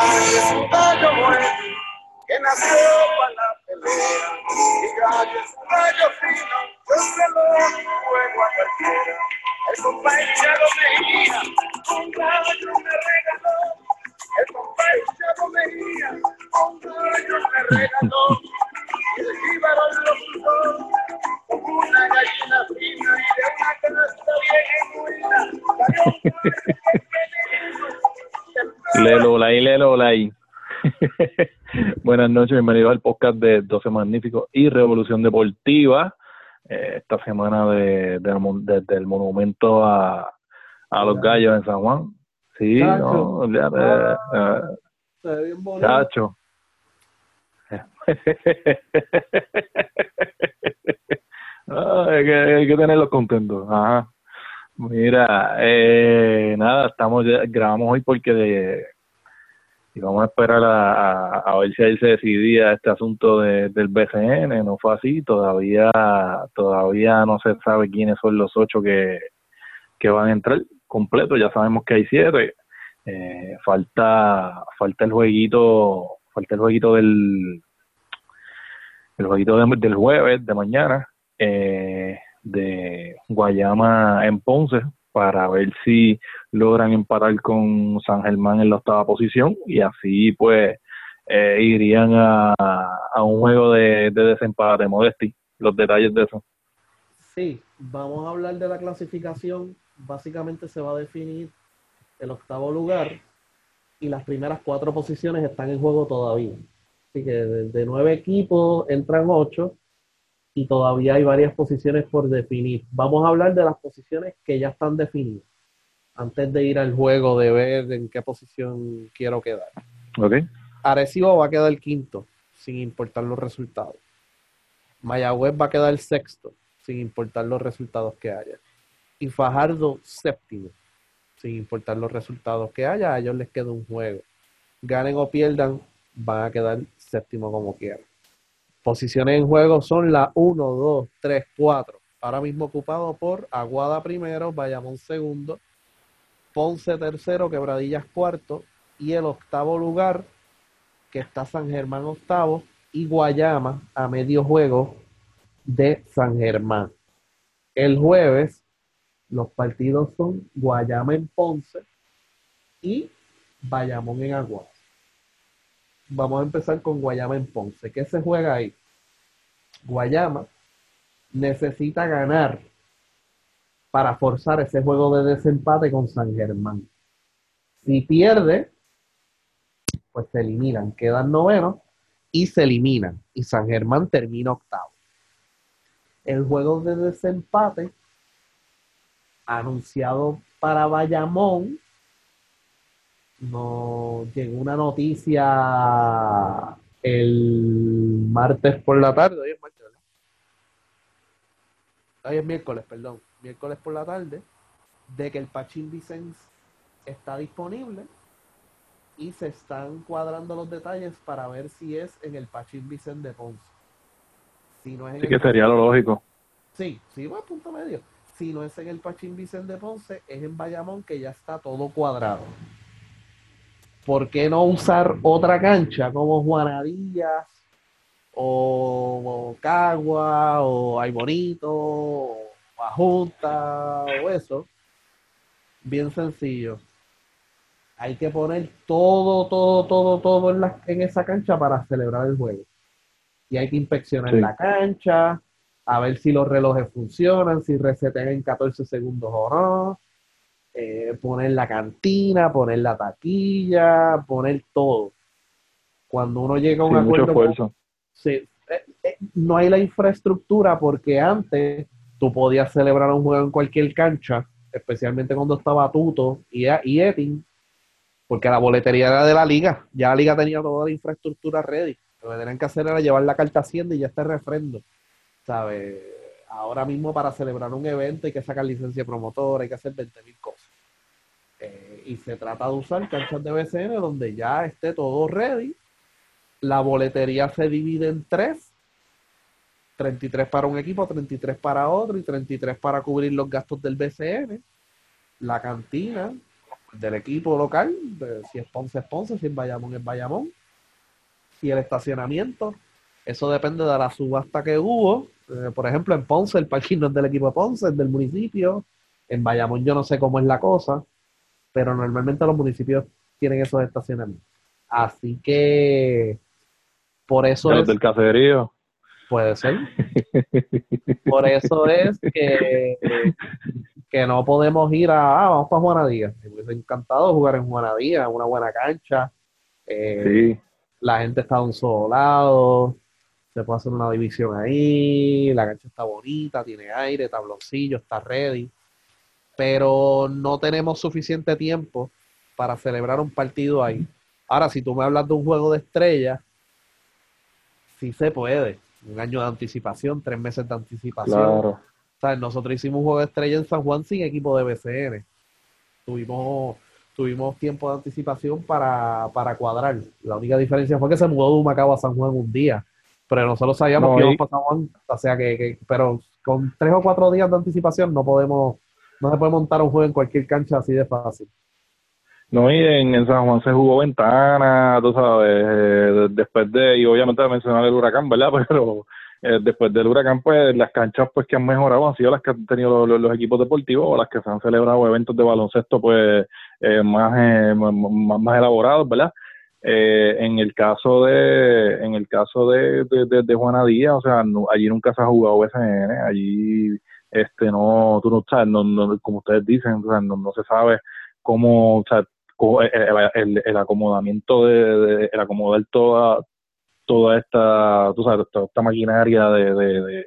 Un gallo bueno que nació para la pelea. Y Gallo es un gallo fino, yo se lo juego a cualquiera. El compadre Chavo Mejía, un gallo me regaló. El compadre Chavo Mejía, un gallo me regaló. Y el jíbaro lo puso como una gallina fina y de una canasta bien buena. Lelo Lai, Lelo Lai. Buenas noches, bienvenidos al podcast de 12 Magníficos y Revolución Deportiva. Eh, esta semana de, de- desde el monumento a, a los gallos en San Juan. Sí, Chacho. no, olvídate, eh, Se ve bien bonito. chacho. Ah, hay, que, hay que tenerlos contentos. Ajá. Mira, eh, nada, estamos grabamos hoy porque de, vamos a esperar a, a, ver si ahí se decidía este asunto de, del BCN, no fue así, todavía todavía no se sabe quiénes son los ocho que, que van a entrar completo, ya sabemos que hay siete, eh, falta falta el jueguito, falta el jueguito del el jueguito de- del jueves de mañana. Eh, de Guayama en Ponce para ver si logran empatar con San Germán en la octava posición y así pues eh, irían a, a un juego de, de desempate, Modesti, los detalles de eso. Sí, vamos a hablar de la clasificación. Básicamente se va a definir el octavo lugar y las primeras cuatro posiciones están en juego todavía. Así que de, de nueve equipos entran ocho y todavía hay varias posiciones por definir. Vamos a hablar de las posiciones que ya están definidas antes de ir al juego de ver en qué posición quiero quedar. ¿Ok? Arecibo va a quedar quinto, sin importar los resultados. Mayagüez va a quedar sexto, sin importar los resultados que haya. Y Fajardo séptimo, sin importar los resultados que haya. A ellos les queda un juego. Ganen o pierdan, van a quedar séptimo como quieran. Posiciones en juego son la 1, 2, 3, 4. Ahora mismo ocupado por Aguada primero, Bayamón segundo, Ponce tercero, Quebradillas cuarto, y el octavo lugar que está San Germán octavo y Guayama a medio juego de San Germán. El jueves los partidos son Guayama en Ponce y Bayamón en Aguas. Vamos a empezar con Guayama en Ponce. ¿Qué se juega ahí? Guayama necesita ganar para forzar ese juego de desempate con San Germán. Si pierde, pues se eliminan, quedan novenos y se eliminan. Y San Germán termina octavo. El juego de desempate anunciado para Bayamón. Nos llegó una noticia el martes por la tarde. Hoy es martes, ¿verdad? Hoy es miércoles, perdón. Miércoles por la tarde. De que el Pachín Vicens está disponible y se están cuadrando los detalles para ver si es en el Pachín Vicente de Ponce. Si no es en el que sería lo lógico. Sí, sí, va a punto medio. Si no es en el Pachín Vicente de Ponce, es en Bayamón que ya está todo cuadrado. ¿Por qué no usar otra cancha como Juanadías o, o Cagua o Ay Bonito o Junta o eso? Bien sencillo. Hay que poner todo, todo, todo, todo en, la- en esa cancha para celebrar el juego. Y hay que inspeccionar Sí. la cancha, a ver si los relojes funcionan, si resetean en 14 segundos o no. Eh, poner la cantina, poner la taquilla, poner todo. Cuando uno llega a un mucho acuerdo con- esfuerzo. Sí, eh, eh, no hay la infraestructura porque antes tú podías celebrar un juego en cualquier cancha, especialmente cuando estaba Tuto y, y Etin, porque la boletería era de la liga, ya la liga tenía toda la infraestructura ready. Lo que tenían que hacer era llevar la carta Hacienda y ya está el refrendo. ¿Sabes? Ahora mismo para celebrar un evento hay que sacar licencia promotora, hay que hacer 20 mil cosas. Eh, y se trata de usar canchas de BCN donde ya esté todo ready. La boletería se divide en tres. 33 para un equipo, 33 para otro y 33 para cubrir los gastos del BCN. La cantina, del equipo local, si es Ponce es Ponce, si es Bayamón es Bayamón. Y el estacionamiento, eso depende de la subasta que hubo. Eh, por ejemplo, en Ponce el parking no es del equipo de Ponce, es del municipio. En Bayamón yo no sé cómo es la cosa, pero normalmente los municipios tienen esos estacionamientos. Así que por eso De los es, del caserío. puede ser. Por eso es que, que no podemos ir a, ah, vamos para Juanadía. Me hubiese encantado jugar en Juanadía, una buena cancha. Eh, Sí. La gente está a un solo lado, se puede hacer una división ahí, la cancha está bonita, tiene aire, tabloncillo, está ready. Pero no tenemos suficiente tiempo para celebrar un partido ahí. Ahora, si tú me hablas de un juego de estrellas, sí se puede. Un año de anticipación, tres meses de anticipación. Claro. ¿Sabes? Nosotros hicimos un juego de estrella en San Juan sin equipo de BCN. Tuvimos, tuvimos tiempo de anticipación para, para cuadrar. La única diferencia fue que se mudó de Humacao a San Juan un día. Pero nosotros sabíamos No, que y- íbamos para San Juan. O sea que, que- pero con tres o cuatro días de anticipación no podemos, no se puede montar un juego en cualquier cancha así de fácil. No, y en, en San Juan se jugó ventana, tú sabes, eh, después de, y obviamente mencionar el huracán, ¿verdad? Pero eh, después del huracán, pues las canchas pues que han mejorado han sido las que han tenido los, equipos deportivos o las que se han celebrado eventos de baloncesto pues eh, más, eh, más, más- elaborados, ¿verdad? Eh, en el caso de en el caso de, de, de, de Juana Díaz, o sea, allí nunca se ha jugado BCN, allí este no, tú no sabes, no, no, como ustedes dicen, o sea, no, no se sabe cómo, o sea, co- el, el, el acomodamiento de, de- el acomodar toda toda esta tú sabes toda esta maquinaria de, de, de,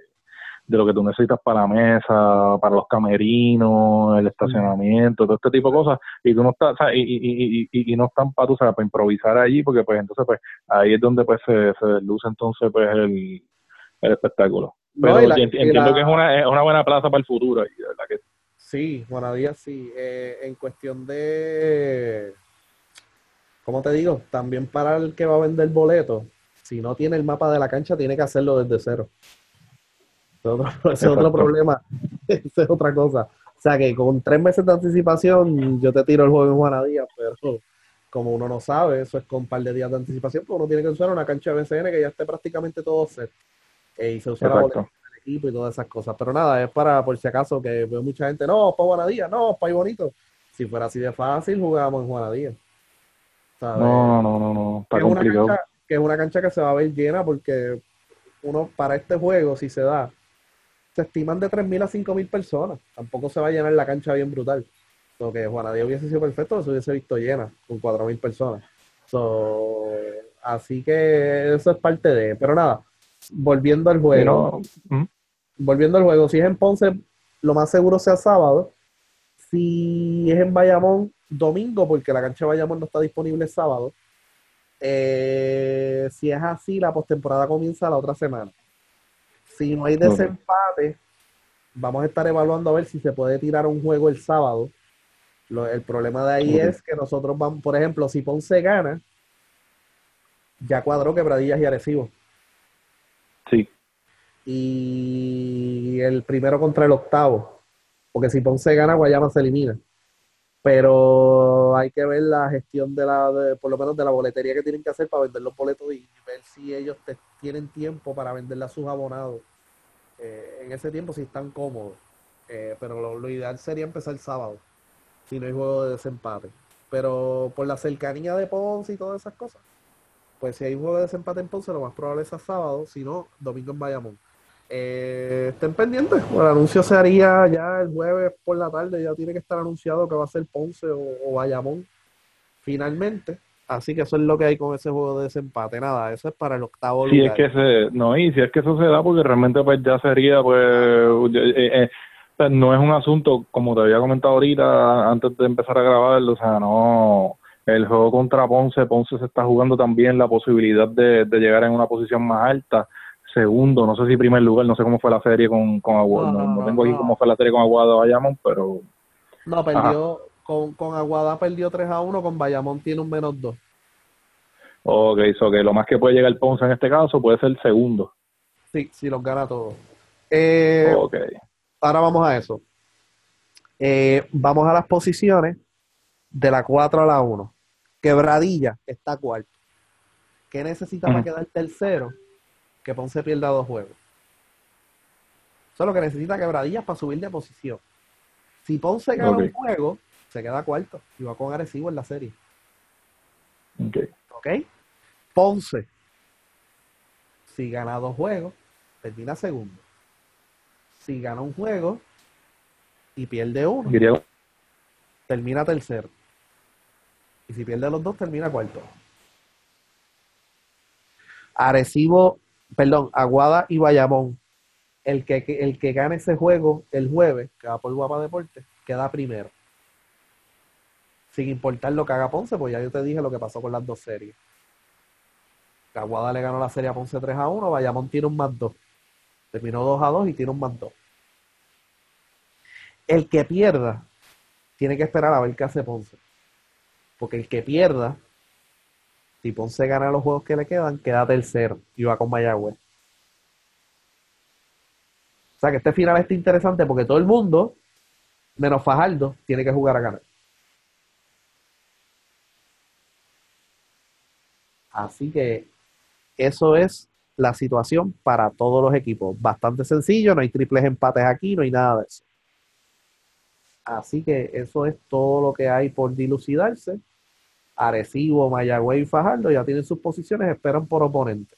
de lo que tú necesitas para la mesa para los camerinos el estacionamiento todo este tipo de cosas. Y tú no estás o sea, y, y, y, y, y no están para tú sabes para improvisar allí porque pues entonces pues ahí es donde pues se, se desluce entonces pues el, el espectáculo pero No, y la- enti- y entiendo la- que es una, es una buena plaza para el futuro ahí, de verdad que Sí, Juanadía sí. Eh, en cuestión de, ¿cómo te digo? También para el que va a vender boletos, si no tiene el mapa de la cancha, tiene que hacerlo desde cero. Ese es otro, problema. Esa es otra cosa. O sea que con tres meses de anticipación, yo te tiro el juego en Juanadía, pero como uno no sabe, eso es con un par de días de anticipación, pues uno tiene que usar una cancha de BCN que ya esté prácticamente todo set. Eh, y se usa la boleta exacto del equipo y todas esas cosas. Pero nada, es para, por si acaso, que veo mucha gente, no, para Juanadía, no, para bonito. Si fuera así de fácil, jugábamos en Juanadía. ¿Sabes? no no no no está que, es una complicado cancha, que es una cancha que se va a ver llena porque uno, para este juego, si se da, se estiman de 3.000 a 5.000 personas. Tampoco se va a llenar la cancha bien brutal. Lo que Juanadía hubiese sido perfecto, se hubiese visto llena con 4.000 personas. So, así que eso es parte de. Pero nada, volviendo al juego ¿mm? volviendo al juego, si es en Ponce, lo más seguro sea sábado. Si es en Bayamón, domingo, porque la cancha de Bayamón no está disponible sábado. Eh, si es así, la postemporada comienza la otra semana. Si no hay desempate, vamos a estar evaluando a ver si se puede tirar un juego el sábado. Lo- el problema de ahí es que nosotros vamos, por ejemplo, si Ponce gana, ya cuadró Quebradillas y Arecibo sí y el primero contra el octavo. Porque si Ponce gana, Guayama se elimina. Pero hay que ver la gestión de la, de- por lo menos de la boletería que tienen que hacer para vender los boletos y ver si ellos te- tienen tiempo para venderle a sus abonados. eh, en ese tiempo, si están cómodos. Eh, pero lo, lo ideal sería empezar el sábado, si no hay juego de desempate. Pero por la cercanía de Ponce y todas esas cosas, pues si hay un juego de desempate en Ponce, lo más probable es a sábado, si no, domingo en Bayamón. Eh, estén pendientes, el anuncio se haría ya el jueves por la tarde, ya tiene que estar anunciado que va a ser Ponce o, o Bayamón finalmente. Así que eso es lo que hay con ese juego de desempate. Nada, eso es para el octavo si es lugar. que se no y si es que eso se da porque realmente pues ya sería pues eh, eh, pues, no es un asunto como te había comentado ahorita antes de empezar a grabarlo o sea no el juego contra Ponce Ponce se está jugando también la posibilidad de, de llegar en una posición más alta segundo no sé si primer lugar no sé cómo fue la serie con con Aguado no, no tengo aquí cómo fue la serie con Aguado Bayamón pero No, perdió, con, con Aguada perdió 3 a 1, con Bayamón tiene un menos 2. ok so que lo más que puede llegar Ponce en este caso puede ser segundo Sí, sí, los gana todos. Eh, ok ahora vamos a eso. Eh, vamos a las posiciones. de la 4 a la 1. Quebradilla está cuarto. ¿Qué necesita para quedar tercero? Que Ponce pierda dos juegos. Eso es lo que necesita Quebradillas para subir de posición. Si Ponce gana un juego, se queda cuarto y va con Arecibo en la serie. Ok. ¿Ok? Ponce, si gana dos juegos, termina segundo. Si gana un juego y pierde uno, termina tercero. Si pierde los dos, termina cuarto. Arecibo, perdón, Aguada y Bayamón. El que, el que gane ese juego el jueves, que va por Guapa Deportes, queda primero. Sin importar lo que haga Ponce, pues ya yo te dije lo que pasó con las dos series. Aguada le ganó la serie a Ponce 3 a 1, Bayamón tiene un más 2. Terminó 2 a 2 y tiene un más 2. El que pierda tiene que esperar a ver qué hace Ponce. Porque el que pierda, si Ponce gana los juegos que le quedan, queda tercero y va con Mayagüez. O sea que este final está interesante porque todo el mundo, menos Fajardo, tiene que jugar a ganar. Así que eso es la situación para todos los equipos. Bastante sencillo, no hay triples empates aquí, no hay nada de eso. Así que eso es todo lo que hay por dilucidarse. Arecibo, Mayagüez y Fajardo ya tienen sus posiciones, esperan por oponente.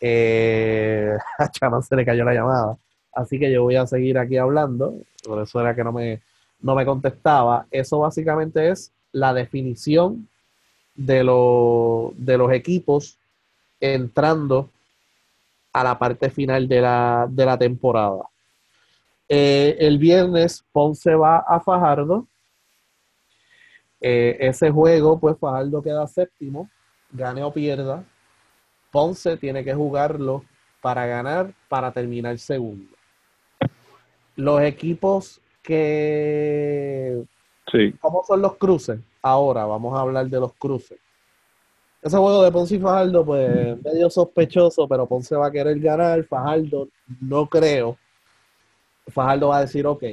Eh, a Chama se le cayó la llamada. Así que yo voy a seguir aquí hablando. Por eso era que no me, no me contestaba. Eso básicamente es la definición de, lo- de los equipos entrando a la parte final de la, de la temporada. Eh, el viernes Ponce va a Fajardo. Eh, ese juego, pues Fajardo queda séptimo, gane o pierda. Ponce tiene que jugarlo para ganar, para terminar segundo. Los equipos que... sí. ¿Cómo son los cruces? Ahora vamos a hablar de los cruces. Ese juego de Ponce y Fajardo, pues medio sospechoso, pero Ponce va a querer ganar. Fajardo, no creo. Fajardo va a decir, ok,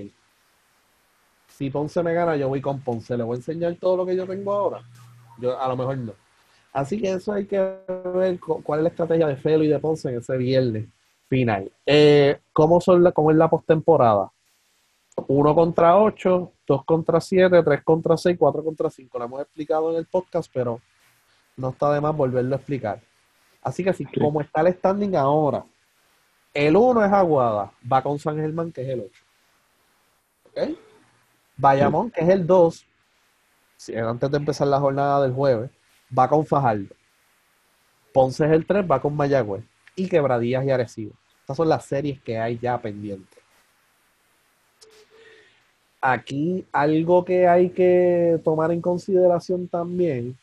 si Ponce me gana, yo voy con Ponce. Le voy a enseñar todo lo que yo tengo ahora. Yo a lo mejor no. Así que eso hay que ver cu- cuál es la estrategia de Felo y de Ponce en ese viernes final. Eh, ¿cómo, son la, ¿Cómo es la postemporada? 1 contra 8, 2 contra 7, 3 contra 6, 4 contra 5. Lo hemos explicado en el podcast, pero no está de más volverlo a explicar. Así que así Sí. como está el standing ahora, el 1 es Aguada, va con San Germán, que es el 8. ¿Ok? Bayamón, que es el 2, si- antes de empezar la jornada del jueves, va con Fajardo. Ponce es el 3, va con Mayagüez. Y Quebradillas y Arecibo. Estas son las series que hay ya pendientes. Aquí algo que hay que tomar en consideración también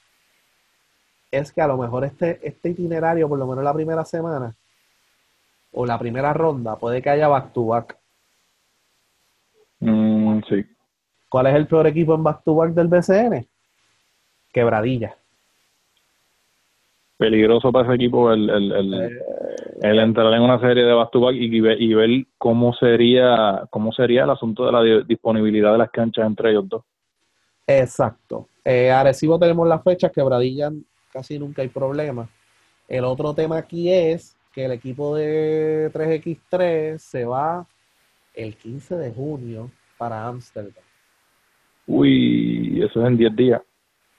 es que a lo mejor este, este itinerario, por lo menos la primera semana o la primera ronda, puede que haya back to back. Mm, sí. ¿Cuál es el peor equipo en back to back del BCN? Quebradilla. Peligroso para ese equipo el, el, el, Eh, el entrar en una serie de back to back y, ver- y ver cómo sería cómo sería el asunto de la di- disponibilidad de las canchas entre ellos dos. Exacto. Eh, Arecibo tenemos las fechas, Quebradilla casi nunca hay problema. El otro tema aquí es que el equipo de 3x3 se va el 15 de junio para Ámsterdam. Uy, eso es en 10 días.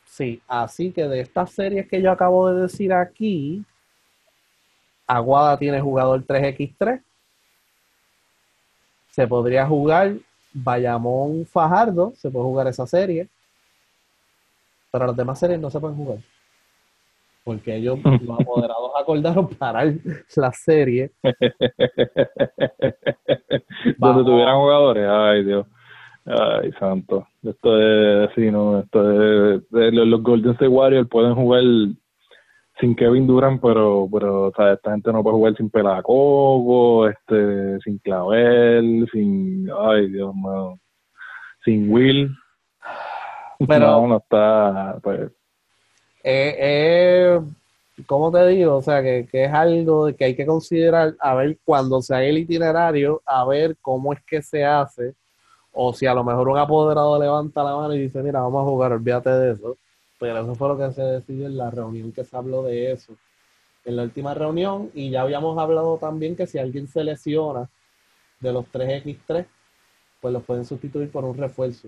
Sí, así que de estas series que yo acabo de decir aquí, Aguada tiene jugador 3x3. Se podría jugar Bayamón Fajardo, se puede jugar esa serie. Pero las demás series no se pueden jugar. Porque ellos, los apoderados, acordaron parar la serie. Donde tuvieran jugadores, ay Dios. Ay, santo. Esto es, sí, no, esto es, los Golden State Warriors pueden jugar sin Kevin Durant, pero, pero, o sea, esta gente no puede jugar sin Pelacoco, este, sin Clavel, sin, ay Dios mío, sin Will. Pero- no, no está, pues, Eh, ¿cómo te digo? O sea, que, que es algo que hay que considerar, a ver cuando se haga el itinerario, a ver cómo es que se hace, o si a lo mejor un apoderado levanta la mano y dice, mira, vamos a jugar, olvídate de eso. Pero eso fue lo que se decidió en la reunión que se habló de eso. En la última reunión, y ya habíamos hablado también que si alguien se lesiona de los 3X3, pues los pueden sustituir por un refuerzo.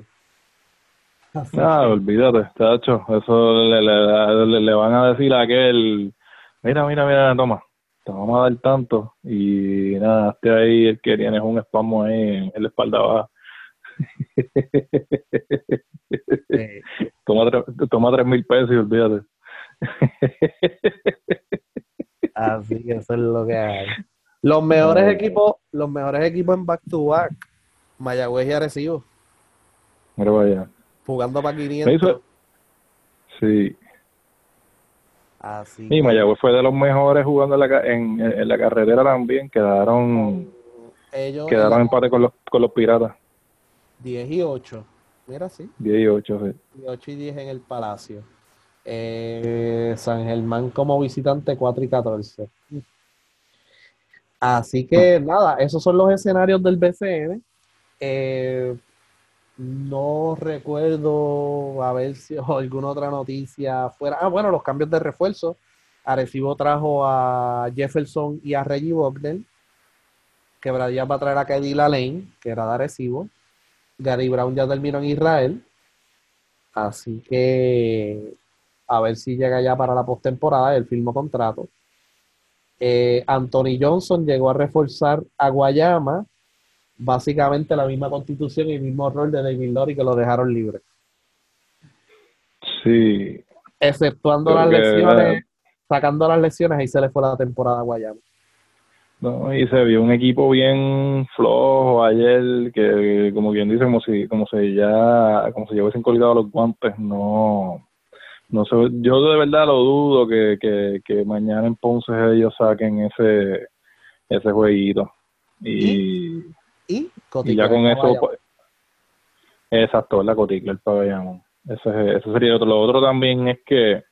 Así Ah, olvídate, tacho. Eso le, le, le- le van a decir a aquel, mira, mira, mira, toma, te vamos a dar tanto. Y nada, este ahí el que tienes un espasmo ahí en, la espalda baja. eh, toma, tres, toma tres mil pesos y olvídate. Así que eso es lo que hay. Los mejores No. equipos, los mejores equipos en back to back, Mayagüez y Arecibo, Mira vaya. Jugando para Me 500. hizo- Sí, Así y que Mayagüez fue de los mejores jugando en la, en, en la carretera también. Quedaron ellos quedaron en empate con los, con los piratas. 10 y 8. Mira, sí. 10 y 8, sí. 8 y 10 en el Palacio. Eh, San Germán como visitante 4 y 14. Así que nada, esos son los escenarios del BCN. Eh, no recuerdo a ver si alguna otra noticia fuera. Ah, bueno, los cambios de refuerzo. Arecibo trajo a Jefferson y a Reggie Wagner. Quebradilla va a traer a Keddy Lane, que era de Arecibo. Gary Brown ya terminó en Israel. Así que a ver si llega ya para la postemporada. Él firmó contrato. Eh, Anthony Johnson llegó a reforzar a Guayama. Básicamente la misma constitución y el mismo rol de David Lori que lo dejaron libre. Sí, Exceptuando Creo las lesiones, sacando las lesiones, ahí se le fue la temporada a Guayama. No, y se vio un equipo bien flojo ayer, que como quien dice, como si, como si ya, como si ya hubiesen colgado los guantes, no, no sé, yo de verdad lo dudo que, que, que mañana en Ponce ellos saquen ese, ese jueguito. Y, Y ya con de eso, pues, exacto, la coticla, el pabellón. Ese, ese sería otro. Lo otro también es que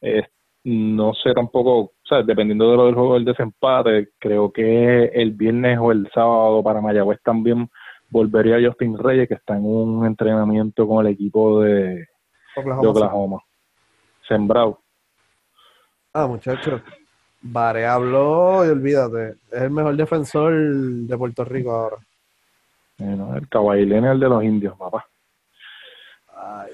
eh, no sé tampoco, o sea, dependiendo de lo del juego del desempate, creo que el viernes o el sábado para Mayagüez también volvería Justin Reyes, que está en un entrenamiento con el equipo de, de Oklahoma City. Oklahoma. Sembrado. Ah, muchacho. Vare habló y olvídate. Es el mejor defensor de Puerto Rico ahora. Eh, ¿no? El caballilene el de los indios, papá. Ay.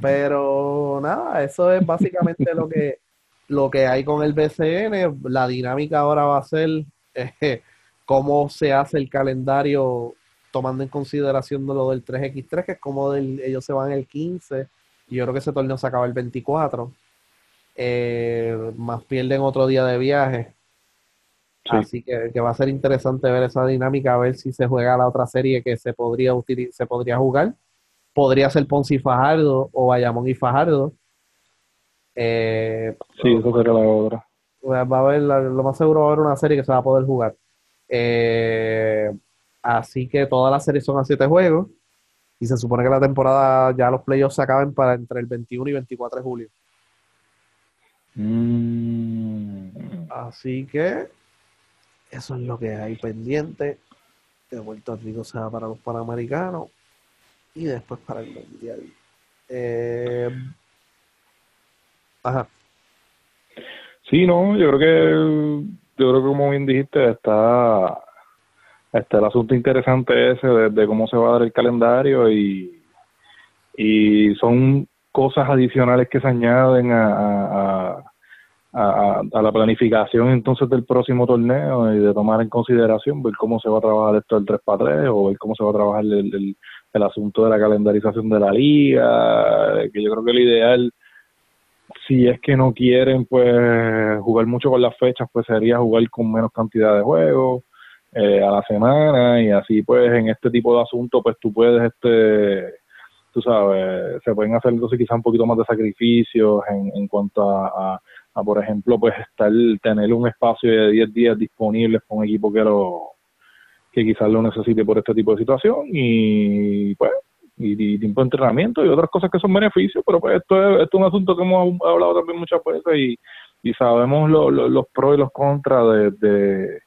Pero nada, eso es básicamente lo que lo que hay con el BCN. La dinámica ahora va a ser eh, cómo se hace el calendario tomando en consideración lo del 3x3, que es como del- ellos se van el 15 y yo creo que ese torneo se acaba el 24. Eh, más pierden otro día de viaje. Sí. Así que, que va a ser interesante ver esa dinámica, a ver si se juega la otra serie que se podría utili- se podría jugar. Podría ser Ponce y Fajardo o Bayamón y Fajardo. Eh, Sí, eso sería la otra. va a haber, lo más seguro va a haber una serie que se va a poder jugar. Eh, así que todas las series son a siete juegos. Y se supone que la temporada, ya los playoffs se acaben para entre el 21 y 24 de julio. Mm. Así que eso es lo que hay pendiente. De Puerto Rico se va para los Panamericanos y después para el Mundial. Eh, ajá. Sí, no, yo creo que, yo creo que como bien dijiste, está, está el asunto interesante ese de, de cómo se va a dar el calendario y, y son cosas adicionales que se añaden a, a, a, la planificación entonces del próximo torneo y de tomar en consideración ver cómo se va a trabajar esto del 3 para 3 o ver cómo se va a trabajar el, el, el asunto de la calendarización de la liga, que yo creo que lo ideal si es que no quieren pues jugar mucho con las fechas, pues sería jugar con menos cantidad de juegos eh, a la semana y así pues en este tipo de asuntos pues tú puedes este tú sabes, se pueden hacer entonces quizás un poquito más de sacrificios en, en cuanto a, a, por ejemplo, pues estar, tener un espacio de 10 días disponibles con un equipo que lo que quizás lo necesite por este tipo de situación y pues y, tiempo de entrenamiento y otras cosas que son beneficios, pero pues esto es, esto es un asunto que hemos hablado también muchas veces y, y sabemos lo, lo- los pros y los contras de, de,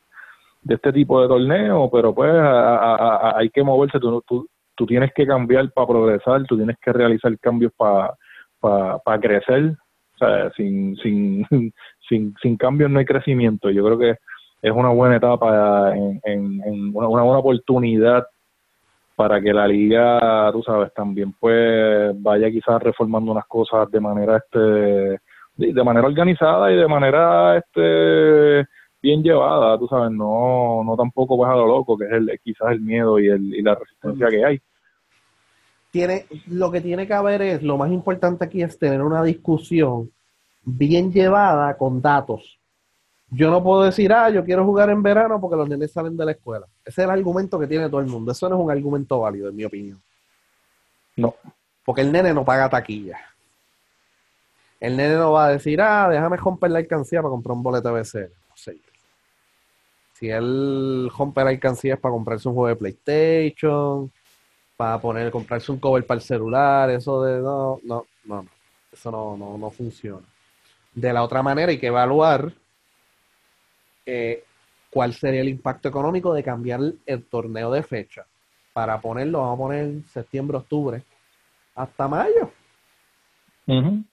este tipo de torneo, pero pues a- hay que moverse, tú, tú, tú tienes que cambiar para progresar, tú tienes que realizar cambios para para crecer, o sin, sin, sin, sin cambios no hay crecimiento. Yo creo que es una buena etapa, en, en, una, una buena oportunidad para que la liga, tú sabes, también pues vaya quizás reformando unas cosas de manera este de, de manera organizada y de manera este bien llevada, tú sabes, no no tampoco pues a lo loco, que es el quizás el miedo y el y la resistencia que hay. Tiene, lo que tiene que haber es, lo más importante aquí es tener una discusión bien llevada con datos. Yo no puedo decir, ah, yo quiero jugar en verano porque los nenes salen de la escuela. Ese es el argumento que tiene todo el mundo. Eso no es un argumento válido, en mi opinión. No. Porque el nene no paga taquilla. El nene no va a decir, ah, déjame romper la alcancía para comprar un boleto de BCN. No sé. Si él rompe la alcancía es para comprarse un juego de PlayStation, para poner, comprarse un cover para el celular, eso de no, no, no, no. Eso no, no, no funciona. De la otra manera hay que evaluar eh, cuál sería el impacto económico de cambiar el, torneo de fecha. Para ponerlo, vamos a poner septiembre, octubre, hasta mayo. En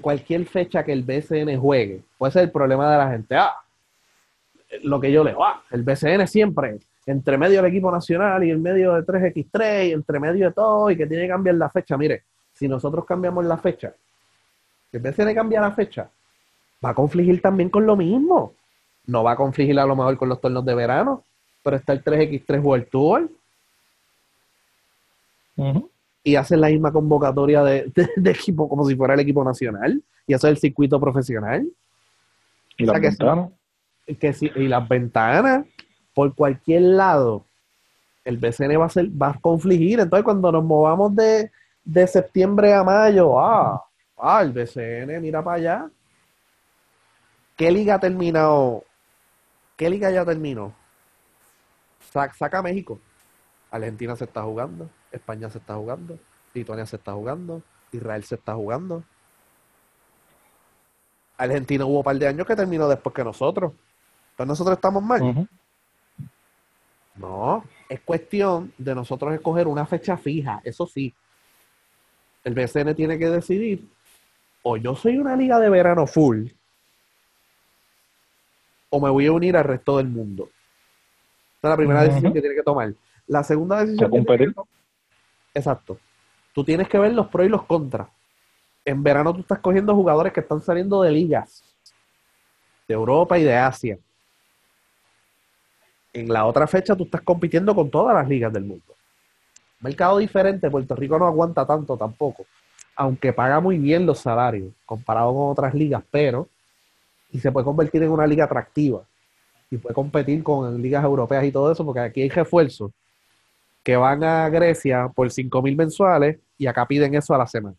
cualquier fecha que el BCN juegue, puede ser el problema de la gente. Ah, lo que yo leo, ah, el BCN siempre, entre medio del equipo nacional y en medio de 3x3 y entre medio de todo y que tiene que cambiar la fecha. Mire, si nosotros cambiamos la fecha, si el BCN cambia la fecha, va a confligir también con lo mismo. No va a confligir a lo mejor con los torneos de verano, pero está el 3x3 World Tour Ujú. y hacen la misma convocatoria de, de- de equipo como si fuera el equipo nacional y eso es el circuito profesional. Y O las sí. ventanas. que si, y las ventanas por cualquier lado el BCN va a ser va a confligir entonces cuando nos movamos de, de septiembre a mayo ah, ah el BCN mira para allá ¿qué liga ha terminado? ¿qué liga ya terminó? Sa- saca México Argentina se está jugando España se está jugando Lituania se está jugando Israel se está jugando Argentina hubo un par de años que terminó después que nosotros entonces nosotros estamos mal no, es cuestión de nosotros escoger una fecha fija, eso sí. El BCN tiene que decidir, o yo soy una liga de verano full, o me voy a unir al resto del mundo. Esa es la primera decisión que tiene que tomar. La segunda decisión ¿A que tiene que tomar- Exacto. Tú tienes que ver los pros y los contras. En verano tú estás cogiendo jugadores que están saliendo de ligas de Europa y de Asia. En la otra fecha tú estás compitiendo con todas las ligas del mundo. Mercado diferente, Puerto Rico no aguanta tanto tampoco, aunque paga muy bien los salarios comparado con otras ligas, pero y se puede convertir en una liga atractiva y puede competir con ligas europeas y todo eso, porque aquí hay refuerzos que van a Grecia por 5 mil mensuales y acá piden eso a la semana.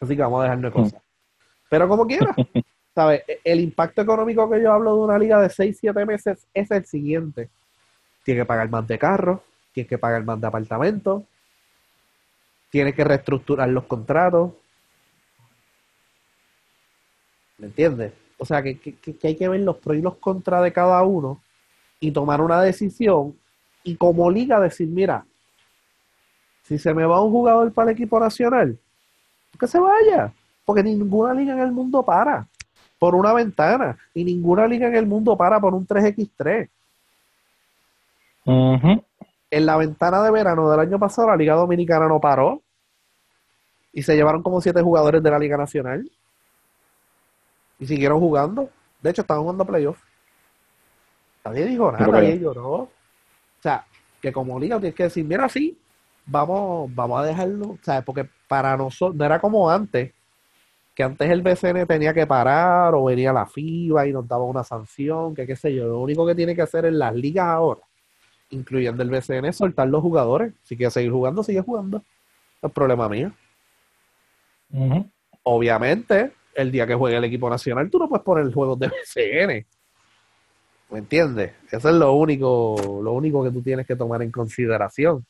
Así que vamos a dejarnos de cosas. Pero como quiera, ¿sabes? E- El impacto económico que yo hablo de una liga de 6, 7 meses es el siguiente. Tiene que pagar más de carros, tiene que pagar más de apartamentos, tiene que reestructurar los contratos. ¿Me entiendes? O sea, que, que- que hay que ver los pros y los contras de cada uno y tomar una decisión y como liga decir, mira, si se me va un jugador para el equipo nacional, que se vaya, porque ninguna liga en el mundo para por una ventana y ninguna liga en el mundo para por un 3x3. Ujú. En la ventana de verano del año pasado la Liga Dominicana no paró y se llevaron como siete jugadores de la Liga Nacional y siguieron jugando. De hecho, estaban jugando playoff. Nadie dijo nada, nadie lloró. O sea, que como liga tienes que decir, mira, sí, vamos, vamos a dejarlo. Sea, porque para nosotros, no era como antes, que antes el BCN tenía que parar o venía la FIBA y nos daba una sanción, que qué sé yo. Lo único que tiene que hacer en las ligas ahora, incluyendo el BCN, es soltar los jugadores. Si quieres seguir jugando, sigue jugando. No es problema mío. Obviamente, el día que juegue el equipo nacional, tú no puedes poner juegos de BCN. ¿Me entiendes? Eso es lo único, lo único que tú tienes que tomar en consideración.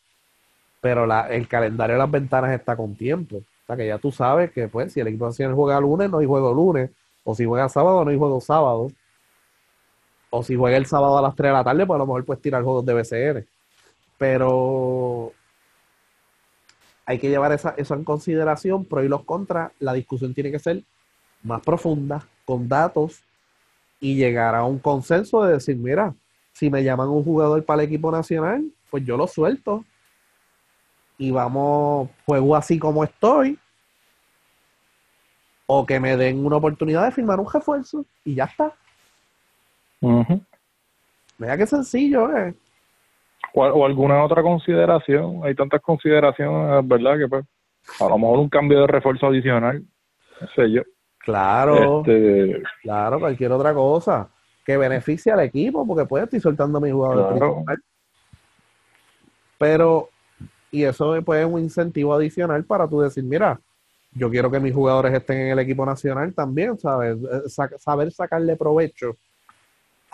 Pero la- el calendario de las ventanas está con tiempo. O sea, que ya tú sabes que, pues, si el equipo nacional juega lunes, no hay juego lunes. O si juega sábado, no hay juego sábado. O si juega el sábado a las 3 de la tarde, pues a lo mejor puedes tirar juegos de BCN. Pero hay que llevar esa, eso en consideración, pro y los contras. La discusión tiene que ser más profunda, con datos, y llegar a un consenso de decir, mira, si me llaman un jugador para el equipo nacional, pues yo lo suelto. Y vamos, juego así como estoy. O que me den una oportunidad de firmar un refuerzo y ya está. Vea qué sencillo es. O, alguna otra consideración. Hay tantas consideraciones, ¿verdad? Que pues, a lo mejor un cambio de refuerzo adicional. No sé yo. Claro. Este, claro, cualquier otra cosa que beneficie al equipo, porque puede estar soltando a mi jugador principal. Pero, y eso pues, es un incentivo adicional para tú decir, mira, yo quiero que mis jugadores estén en el equipo nacional también, ¿sabes? Eh, saber sacarle provecho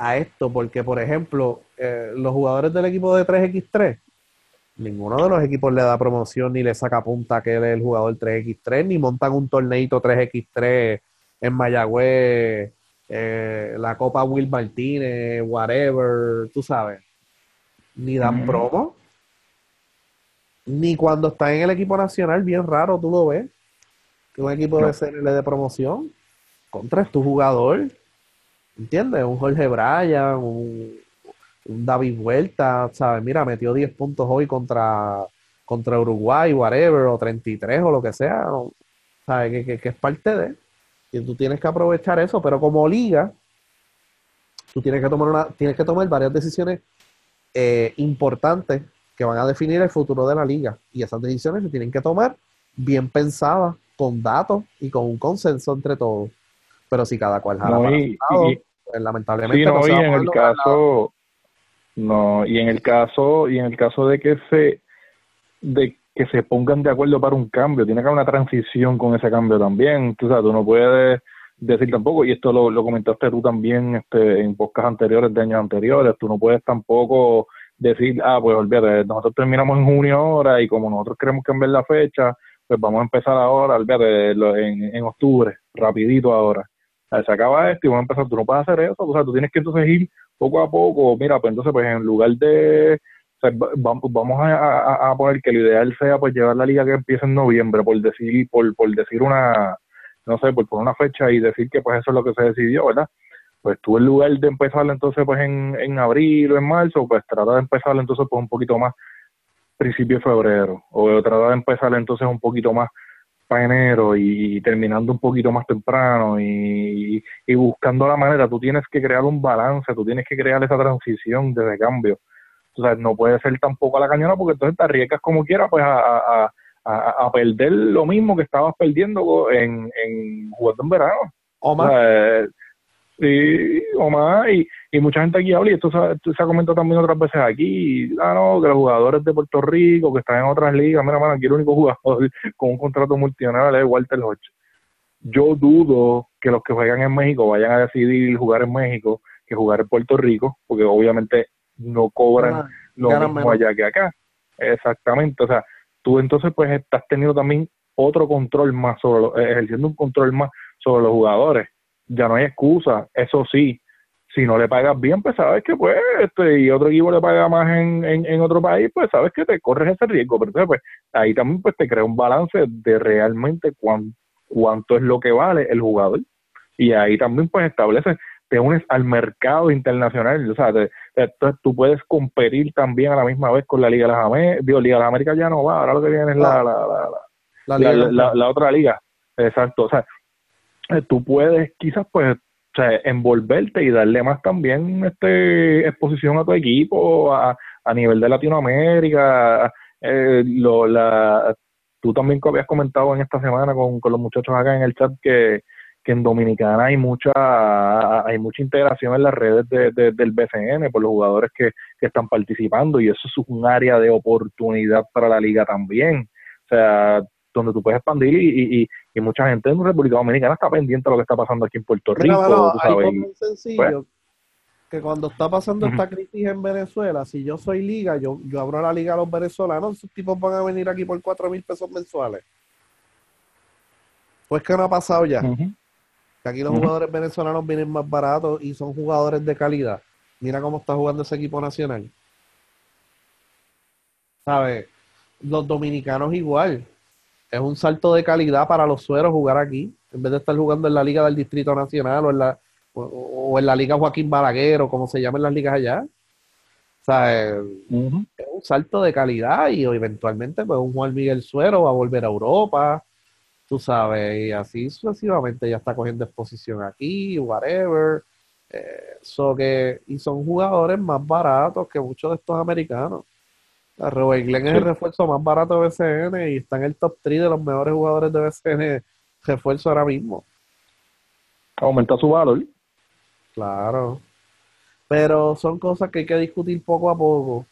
a esto, porque por ejemplo, eh, los jugadores del equipo de 3x3, ninguno de los equipos le da promoción ni le saca punta que él es el jugador 3x3, ni montan un torneito 3x3 en Mayagüez eh, la Copa Will Martínez, whatever, tú sabes. Ni dan promo. Ni cuando está en el equipo nacional, bien raro, tú lo ves. Que un equipo de CNL de promoción contra tu jugador. ¿Entiendes? Un Jorge Bryan, un, David Vuelta, ¿sabes? Mira, metió 10 puntos hoy contra, contra Uruguay, whatever, o 33 o lo que sea. ¿Sabes? que es parte de. Y tú tienes que aprovechar eso, pero como liga, tú tienes que tomar, una, tienes que tomar varias decisiones eh, importantes que van a definir el futuro de la liga. Y esas decisiones se tienen que tomar bien pensadas, con datos y con un consenso entre todos. Pero si cada cual jala para y, pues, lamentablemente no, y en el caso no y en el caso y en el caso de que se de que se pongan de acuerdo para un cambio, tiene que haber una transición con ese cambio también, tú sabes, tú no puedes decir tampoco, y esto lo, comentaste tú también este, en podcast anteriores, de años anteriores, tú no puedes tampoco decir, ah, pues olvídate, nosotros terminamos en junio ahora y como nosotros queremos cambiar la fecha, pues vamos a empezar ahora, olvídate, en, en octubre, rapidito ahora. Se acaba esto y vamos a empezar, tú no puedes hacer eso, o sea, tú tienes que entonces ir poco a poco, mira, pues entonces pues en lugar de vamos a, poner que lo ideal sea pues llevar la liga que empiece en noviembre, por decir, por, por decir una, no sé, por poner una fecha y decir que pues eso es lo que se decidió, ¿verdad? Pues tú en lugar de empezar entonces pues en, en abril o en marzo, pues trata de empezar entonces pues un poquito más principio de febrero, o trata de empezar entonces un poquito más para enero y, terminando un poquito más temprano y, y, buscando la manera, tú tienes que crear un balance, tú tienes que crear esa transición de recambio o sea, no puede ser tampoco a la cañona porque entonces te arriesgas como quiera pues a, a, a, perder lo mismo que estabas perdiendo en, en jugando en verano. O más. Sí, o más. Y, y mucha gente aquí habla, y esto se, se ha comentado también otras veces aquí, ah, no, que los jugadores de Puerto Rico, que están en otras ligas, mira, mano, aquí el único jugador con un contrato multinacional es Walter Hodge. Yo dudo que los que juegan en México vayan a decidir jugar en México que jugar en Puerto Rico, porque obviamente no cobran lo mismo allá que acá. Exactamente, o sea, tú entonces pues estás teniendo también otro control más sobre, eh, ejerciendo un control más sobre los jugadores. Ya no hay excusa, eso sí, si no le pagas bien, pues sabes que pues, este, y otro equipo le paga más en, en, otro país, pues sabes que te corres ese riesgo, pero entonces pues ahí también pues te crea un balance de realmente cuánto es lo que vale el jugador. Y ahí también pues establece te unes al mercado internacional, o sea, tú puedes competir también a la misma vez con la Liga de las Américas, digo, Liga de las Américas ya no va, ahora lo que viene es la, la, la, la, otra liga, exacto, o sea, eh, tú puedes quizás pues envolverte y darle más también este exposición a tu equipo a, a nivel de Latinoamérica, eh, lo, la, tú también habías comentado en esta semana con, los muchachos acá en el chat que que en Dominicana hay mucha hay mucha integración en las redes de, del BCN por los jugadores que, están participando y eso es un área de oportunidad para la liga también. O sea, donde tú puedes expandir y, y, mucha gente en República Dominicana está pendiente de lo que está pasando aquí en Puerto Rico. muy sencillo pues que cuando está pasando esta crisis en Venezuela, si yo soy liga, yo, yo abro la liga a los venezolanos, esos tipos van a venir aquí por cuatro mil pesos mensuales. Pues que no ha pasado ya. Que aquí los jugadores venezolanos vienen más baratos y son jugadores de calidad. Mira cómo está jugando ese equipo nacional. ¿Sabes? Los dominicanos igual. Es un salto de calidad para los sueros jugar aquí, en vez de estar jugando en la Liga del Distrito Nacional o en la, o, o en la Liga Joaquín Balaguer o como se llaman las ligas allá. ¿Sabes? Ujú. es un salto de calidad y eventualmente pues un Juan Miguel Suero va a volver a Europa, tú sabes, y así sucesivamente ya está cogiendo exposición aquí, whatever. Eh, so que, y son jugadores más baratos que muchos de estos americanos. Robert Glenn es el refuerzo más barato de BCN y está en el top 3 de los mejores jugadores de BCN refuerzo ahora mismo. Aumenta su valor. Claro. Pero son cosas que hay que discutir poco a poco.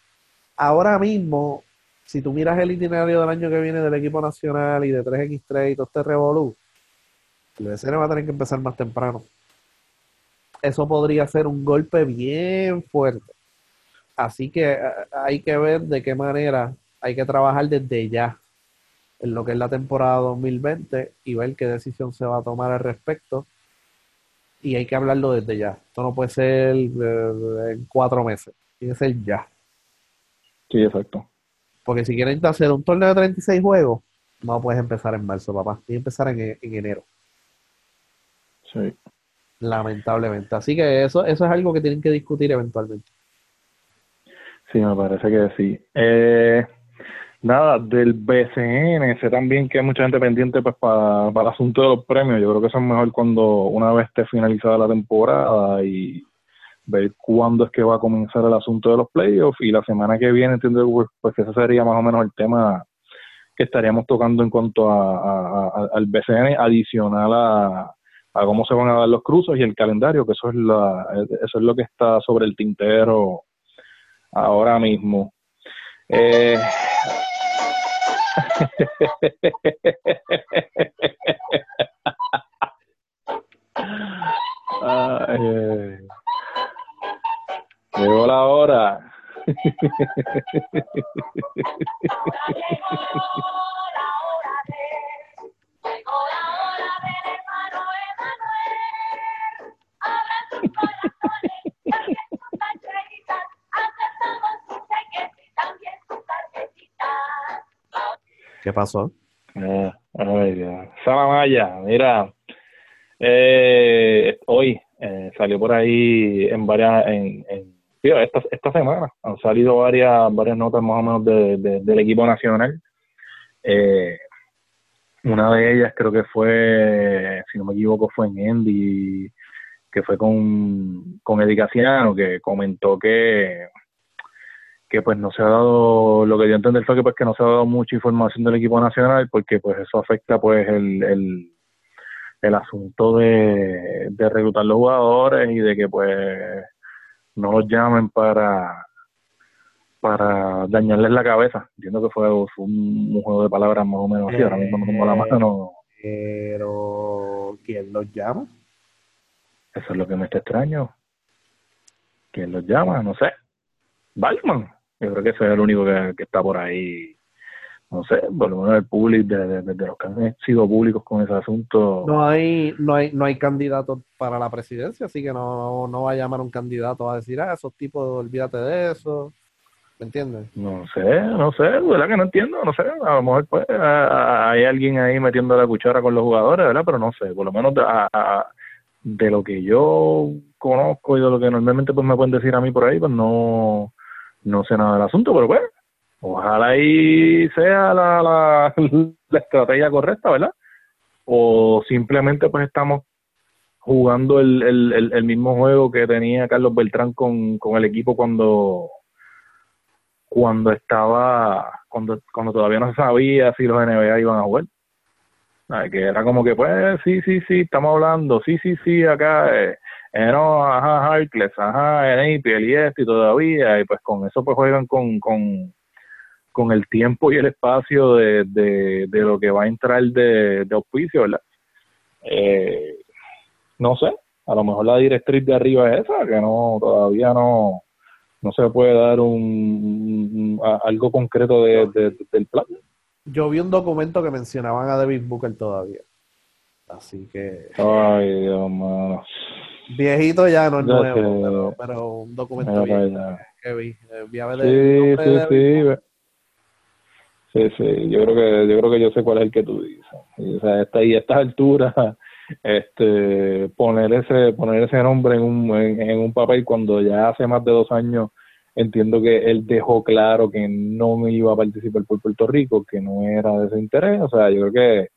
Ahora mismo, si tú miras el itinerario del año que viene del equipo nacional y de 3x3 y todo este revolú, el BCN va a tener que empezar más temprano. Eso podría ser un golpe bien fuerte. Así que eh, hay que ver de qué manera hay que trabajar desde ya en lo que es la temporada 2020 y ver qué decisión se va a tomar al respecto y hay que hablarlo desde ya. Esto no puede ser eh, en cuatro meses, tiene que ser ya. Sí, exacto. Porque si quieren hacer un torneo de 36 juegos, no puedes empezar en marzo, papá. Tienes que empezar en, en enero, Sí. lamentablemente. Así que eso, eso es algo que tienen que discutir eventualmente. Sí, me parece que sí. Eh, nada, del BCN, sé también que hay mucha gente pendiente pues para el asunto de los premios. Yo creo que eso es mejor cuando una vez esté finalizada la temporada y ver cuándo es que va a comenzar el asunto de los playoffs y la semana que viene entiendo pues, que ese sería más o menos el tema que estaríamos tocando en cuanto a, a- a- al BCN adicional a cómo se van a dar los cruzos y el calendario, que eso es la, eso es lo que está sobre el tintero ahora mismo. Eh... Ay. Llegó la hora. ¿Qué pasó? Eh, ay. Salamaya, mira, eh, hoy eh, salió por ahí en varias, en, en- esta, esta semana han salido varias, varias notas más o menos de, de- del equipo nacional. Eh, una de ellas creo que fue, si no me equivoco, fue en Andy, que fue con, con Eddie que comentó que que pues no se ha dado, lo que a entender fue que pues que no se ha dado mucha información del equipo nacional porque pues eso afecta pues el, el, el asunto de, de reclutar los jugadores y de que pues no los llamen para para dañarles la cabeza. Entiendo que fue, fue un, un juego de palabras más o menos así, ahora mismo no tengo la mano, Pero, ¿quién los llama? eso es lo que me está extraño. ¿Quién los llama? No sé. Balman. Yo creo que ese es el único que, que está por ahí. No sé, por lo menos el público, de, de- de- de los que han sido públicos con ese asunto. No hay, no hay, no hay candidato para la presidencia, así que no, no va a llamar un candidato a decir, ah, esos tipos, olvídate de eso. ¿Me entiendes? No sé, no sé, ¿verdad que no entiendo? No sé, a lo mejor pues a- a- hay alguien ahí metiendo la cuchara con los jugadores, ¿verdad? Pero no sé, por lo menos de, a- a- de lo que yo conozco y de lo que normalmente pues me pueden decir a mí por ahí, pues no, no sé nada del asunto, pero bueno, ojalá ahí sea la, la, la estrategia correcta, ¿verdad? O simplemente pues estamos jugando el, el, el, mismo juego que tenía Carlos Beltrán con, con el equipo cuando cuando estaba, cuando, cuando todavía no se sabía si los NBA iban a jugar. Que era como que, pues, sí, sí, sí, estamos hablando, sí, sí, sí, acá, eh, eh, no, ajá, Harkless, ajá, Napier y esto y todavía, y pues con eso pues juegan con, con, con el tiempo y el espacio de, de, de lo que va a entrar de, de auspicio, ¿verdad? Eh, no sé, a lo mejor la directriz de arriba es esa, que no, todavía no, no se puede dar un, un- a- algo concreto de, de- del plan. Yo vi un documento que mencionaban a David Booker todavía. Así que. Ay, Dios mío. Viejito ya no es nuevo, pero, pero un documento que vi. Eh, vi a ver Sí, sí, de- sí. Sí, sí, yo creo que yo creo que yo sé cuál es el que tú dices. Y, o sea, está ahí a estas alturas este poner ese poner ese nombre en un en, en un papel cuando ya hace más de dos años entiendo que él dejó claro que no me iba a participar por Puerto Rico, que no era de su interés, o sea, yo creo que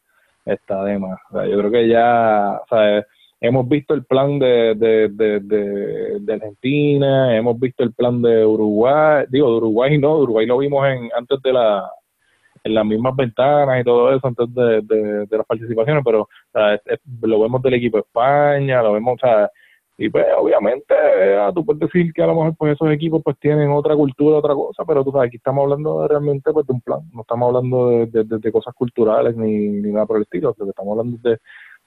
está de más. O sea, yo creo que ya, o sea, hemos visto el plan de, de, de, de, Argentina, hemos visto el plan de Uruguay, digo, de Uruguay no, Uruguay lo vimos en, antes de la en las mismas ventanas y todo eso antes de, de, las participaciones, pero o sea, lo vemos del equipo de España, lo vemos, o sea, y pues obviamente eh, tú puedes decir que a lo mejor pues esos equipos pues tienen otra cultura, otra cosa, pero tú sabes, aquí estamos hablando realmente pues de un plan, no estamos hablando de, cosas culturales ni, ni nada por el estilo, lo que estamos hablando de,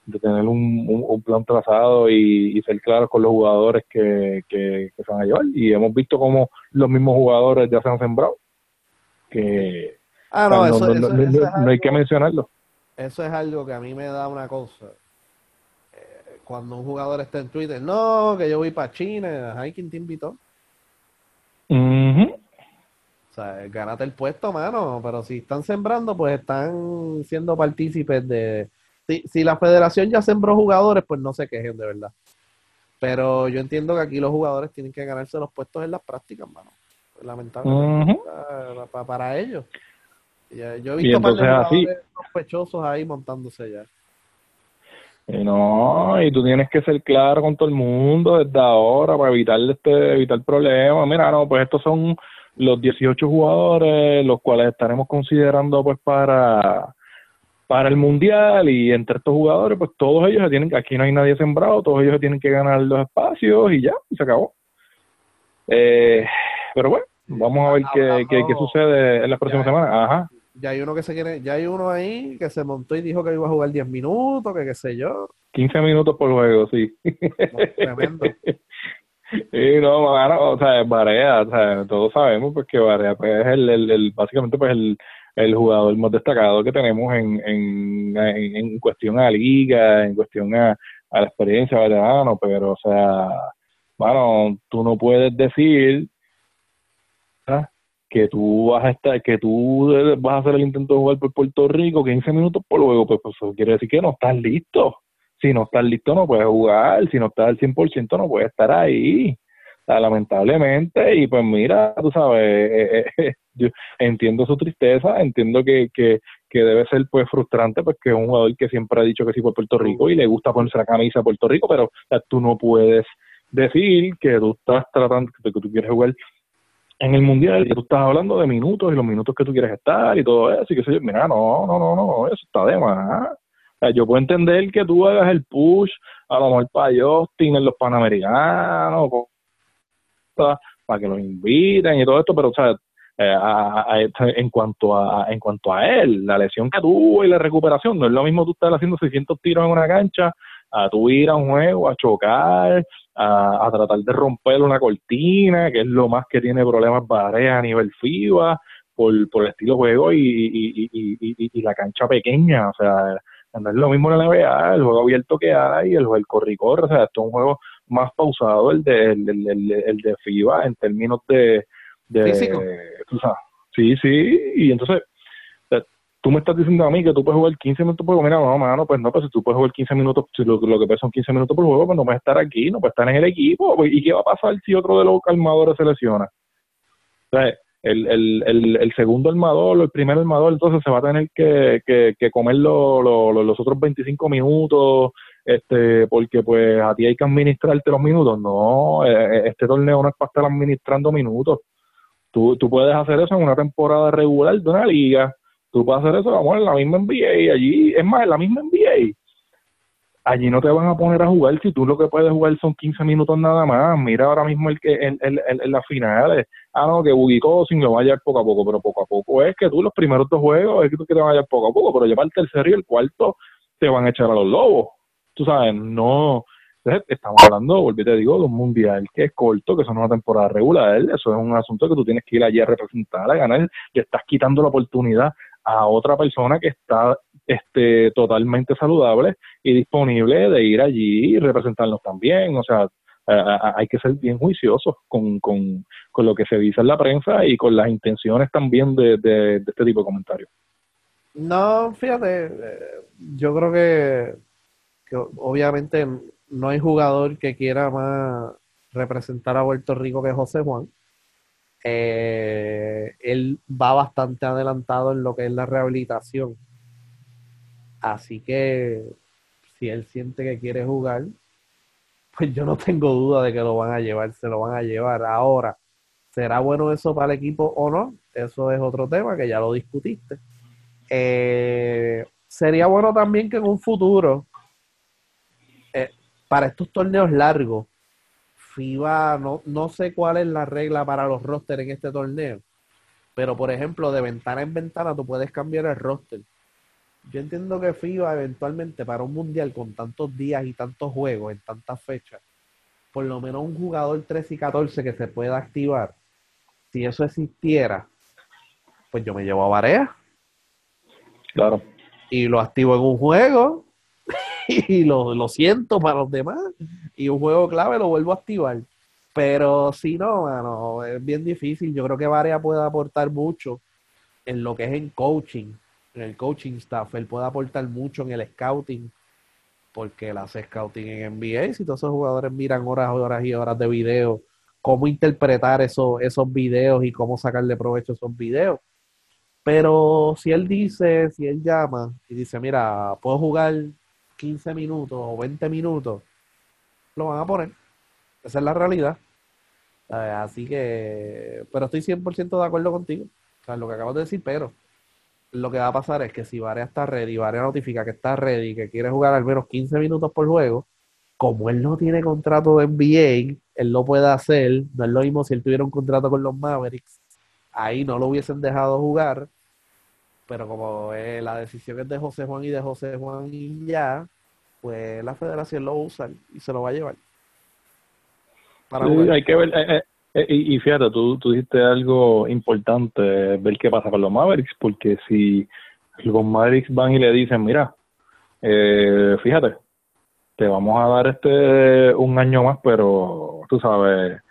de tener un, un, un plan trazado y, y ser claros con los jugadores que, que, que se van a llevar y hemos visto como los mismos jugadores ya se han sembrado que Ah, o no, sea, eso, no, eso- no- eso no- es no hay que mencionarlo. Eso es algo que a mí me da una cosa. Eh, Cuando un jugador está en Twitter, no, que yo voy para China, ay, ¿quién te invitó? Ujú. O sea, gánate el puesto, mano, pero si están sembrando, pues están siendo partícipes de... Si, si la federación ya sembró jugadores, pues no se quejen, de verdad. Pero yo entiendo que aquí los jugadores tienen que ganarse los puestos en las prácticas, mano. Lamentablemente, para ellos. Ya- Yo he visto jugadores sospechosos ahí montándose ya. Y no, y tú tienes que ser claro con todo el mundo desde ahora para evitar este evitar problemas. Mira, no, pues estos son los 18 jugadores, los cuales estaremos considerando pues para para el mundial y entre estos jugadores, pues todos ellos se tienen, aquí no hay nadie sembrado, todos ellos se tienen que ganar los espacios y ya, y se acabó. Eh, pero bueno, vamos a ver qué, qué, qué sucede en las próximas Ya. semanas. Ajá. Ya hay uno que se quiere, ya hay uno ahí que se montó y dijo que iba a jugar 10 minutos, que qué sé yo. 15 minutos por juego, sí. tremendo. Sí, no, mano, o sea, Barea, o sea, todos sabemos pues que Barea pues, es el, el, el- básicamente pues el, el jugador más destacado que tenemos en, en, en, cuestión a la liga, en cuestión a, a la experiencia veterano, pero o sea, mano, tú no puedes decir que tú vas a estar, que tú vas a hacer el intento de jugar por Puerto Rico 15 minutos por juego, pues, pues eso quiere decir que no estás listo. Si no estás listo no puedes jugar, si no estás al 100% no puedes estar ahí. Sea, lamentablemente, y pues mira, tú sabes, eh, eh, yo entiendo su tristeza, entiendo que, que, que debe ser pues frustrante, pues que es un jugador que siempre ha dicho que sí por Puerto Rico y le gusta ponerse la camisa a Puerto Rico, pero o sea, tú no puedes decir que tú estás tratando, que tú quieres jugar en el mundial y tú estás hablando de minutos y los minutos que tú quieres estar y todo eso y que yo, mira, no, no, no, no, eso está de más. O sea, yo puedo entender que tú hagas el push a lo mejor para Justin en los Panamericanos, para que los inviten y todo esto, pero o sea, eh, a- a- en cuanto a en cuanto a él, la lesión que tuvo y la recuperación, no es lo mismo tú estar haciendo 600 tiros en una cancha a tú ir a un juego a chocar, a, a tratar de romper una cortina, que es lo más que tiene problemas Barea a nivel FIBA, por, por el estilo de juego y, y, y, y, la cancha pequeña, o sea, no es lo mismo en la NBA, el juego abierto que hay, el, el corre y corre, o sea, esto es un juego más pausado el de, el, el- el- el de FIBA en términos de, de Físico. tú sabes, sí, sí, y entonces o sea, tú me estás diciendo a mí que tú puedes jugar 15 minutos por juego, mira, no, mano, pues no, pues si tú puedes jugar 15 minutos, si lo, lo que pesa son 15 minutos por juego, pues no puedes estar aquí, no puedes estar en el equipo, pues, ¿y qué va a pasar si otro de los armadores se lesiona? O sea, el, el, el, el segundo armador o el primer armador entonces se va a tener que, que, que comer lo- los otros 25 minutos este porque pues a ti hay que administrarte los minutos. No eh, este torneo no es para estar administrando minutos. Tú, tú puedes hacer eso en una temporada regular de una liga. Tú puedes hacer eso vamos en la misma NBA allí es más en la misma NBA allí no te van a poner a jugar. Si tú lo que puedes jugar son 15 minutos nada más. Mira ahora mismo el que en, en, en- las finales. Ah no que Boogie Cousins lo va a llevar poco a poco pero poco a poco. Es que tú los primeros dos juegos es que tú que te van a llevar poco a poco pero llevar el tercero y el cuarto te van a echar a los lobos tú sabes no estamos hablando, volví te digo, de un mundial que es corto, que eso no es una temporada regular, eso es un asunto que tú tienes que ir allí a representar, a ganar, le estás quitando la oportunidad a otra persona que está este, totalmente saludable y disponible de ir allí y representarnos también. O sea, hay que ser bien juiciosos con, con, con, lo que se dice en la prensa y con las intenciones también de, de, este tipo de comentarios. No, fíjate, eh, yo creo que, obviamente no hay jugador que quiera más representar a Puerto Rico que José Juan. Eh, él va bastante adelantado en lo que es la rehabilitación. Así que si él siente que quiere jugar, pues yo no tengo duda de que lo van a llevar, se lo van a llevar. Ahora, ¿será bueno eso para el equipo o no? Eso es otro tema que ya lo discutiste. Eh, sería bueno también que en un futuro, para estos torneos largos, FIBA, no, no sé cuál es la regla para los rosters en este torneo, pero por ejemplo, de ventana en ventana tú puedes cambiar el roster. Yo entiendo que FIBA eventualmente para un mundial con tantos días y tantos juegos en tantas fechas, por lo menos un jugador 13 y 14 que se pueda activar, si eso existiera, pues yo me llevo a Varea. Claro. Y lo activo en un juego y lo, siento para los demás. Y un juego clave lo vuelvo a activar. Pero si no, es bien difícil. Yo creo que Varea puede aportar mucho en lo que es en coaching, en el coaching staff. Él puede aportar mucho en el scouting, porque él hace scouting en NBA. Si todos esos jugadores miran horas, horas y horas de video, cómo interpretar esos, esos videos y cómo sacarle provecho a esos videos. Pero si él dice, si él llama y dice, mira, puedo jugar 15 minutos o 20 minutos, lo van a poner. Esa es la realidad. Así que, pero estoy 100% de acuerdo contigo. Lo que acabas de decir, pero lo que va a pasar es que si Varea está ready, Varea notifica que está ready, que quiere jugar al menos 15 minutos por juego, como él no tiene contrato de NBA, él lo puede hacer. No es lo mismo si él tuviera un contrato con los Mavericks. Ahí no lo hubiesen dejado jugar pero como eh, la decisión es de José Juan y de José Juan y ya, pues la federación lo usa y se lo va a llevar. hay que ver, eh, eh, y, fíjate, tú, tú dijiste algo importante, ver qué pasa con los Mavericks, porque si los Mavericks van y le dicen, mira, fíjate, te vamos a dar este un año más, pero tú sabes,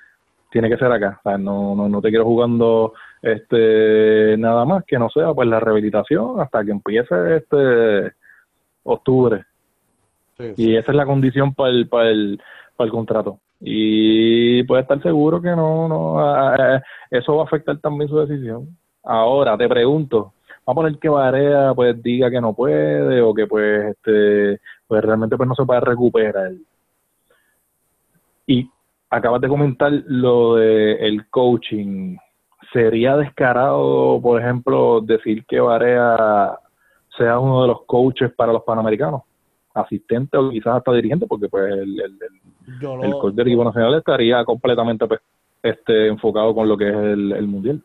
tiene que ser acá, no, no, no te quiero jugando este nada más que no sea pues la rehabilitación hasta que empiece este octubre. Y esa es la condición para el para el para el contrato. Y puede estar seguro que no no eso va a afectar también su decisión. Ahora te pregunto va a poner que Varea pues diga que no puede o que pues este pues realmente pues no se puede recuperar. Y acabas de comentar lo de el coaching sería descarado, por ejemplo, decir que Varea sea uno de los coaches para los panamericanos, asistente o quizás hasta dirigente, porque pues el, el, coach del equipo nacional estaría completamente pues, este, enfocado con lo que es el, mundial.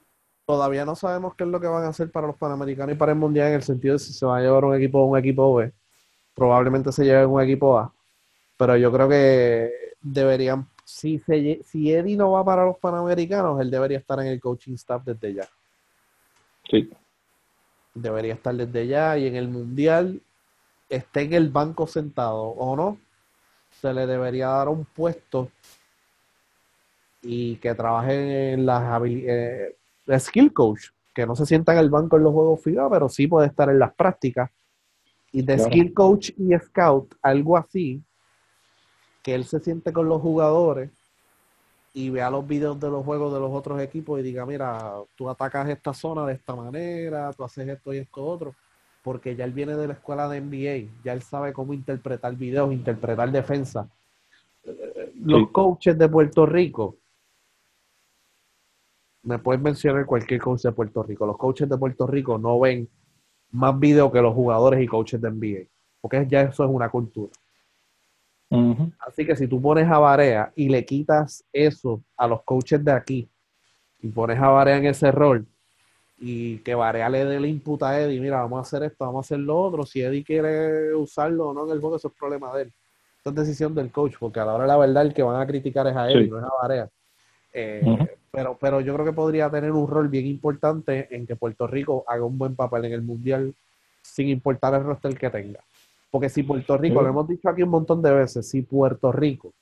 Todavía no sabemos qué es lo que van a hacer para los panamericanos y para el mundial en el sentido de si se va a llevar un equipo o un equipo B. Probablemente se lleve un equipo A, pero yo creo que deberían si, si Eddie no va para los Panamericanos, él debería estar en el coaching staff desde ya. Sí. Debería estar desde ya y en el Mundial esté en el banco sentado o no, se le debería dar un puesto y que trabaje en las habilidades, eh, skill coach, que no se sienta en el banco en los juegos FIBA, pero sí puede estar en las prácticas. Y de skill coach y scout, algo así, que él se siente con los jugadores y vea los videos de los juegos de los otros equipos y diga, mira, tú atacas esta zona de esta manera, tú haces esto y esto otro, porque ya él viene de la escuela de NBA, ya él sabe cómo interpretar videos, interpretar defensa. Los coaches de Puerto Rico, me pueden mencionar cualquier coach de Puerto Rico, los coaches de Puerto Rico no ven más videos que los jugadores y coaches de NBA, porque ya eso es una cultura. Así que si tú pones a Varea y le quitas eso a los coaches de aquí y pones a Varea en ese rol y que Varea le dé el input a Eddie, mira, vamos a hacer esto, vamos a hacer lo otro, si Eddie quiere usarlo o no en el juego, eso es problema de él. Eso es decisión del coach, porque a la hora de la verdad el que van a criticar es a Eddie, no es a Varea. Eh, pero, pero yo creo que podría tener un rol bien importante en que Puerto Rico haga un buen papel en el Mundial sin importar el roster que tenga. Porque si Puerto Rico, Sí. lo hemos dicho aquí un montón de veces, si Puerto Rico,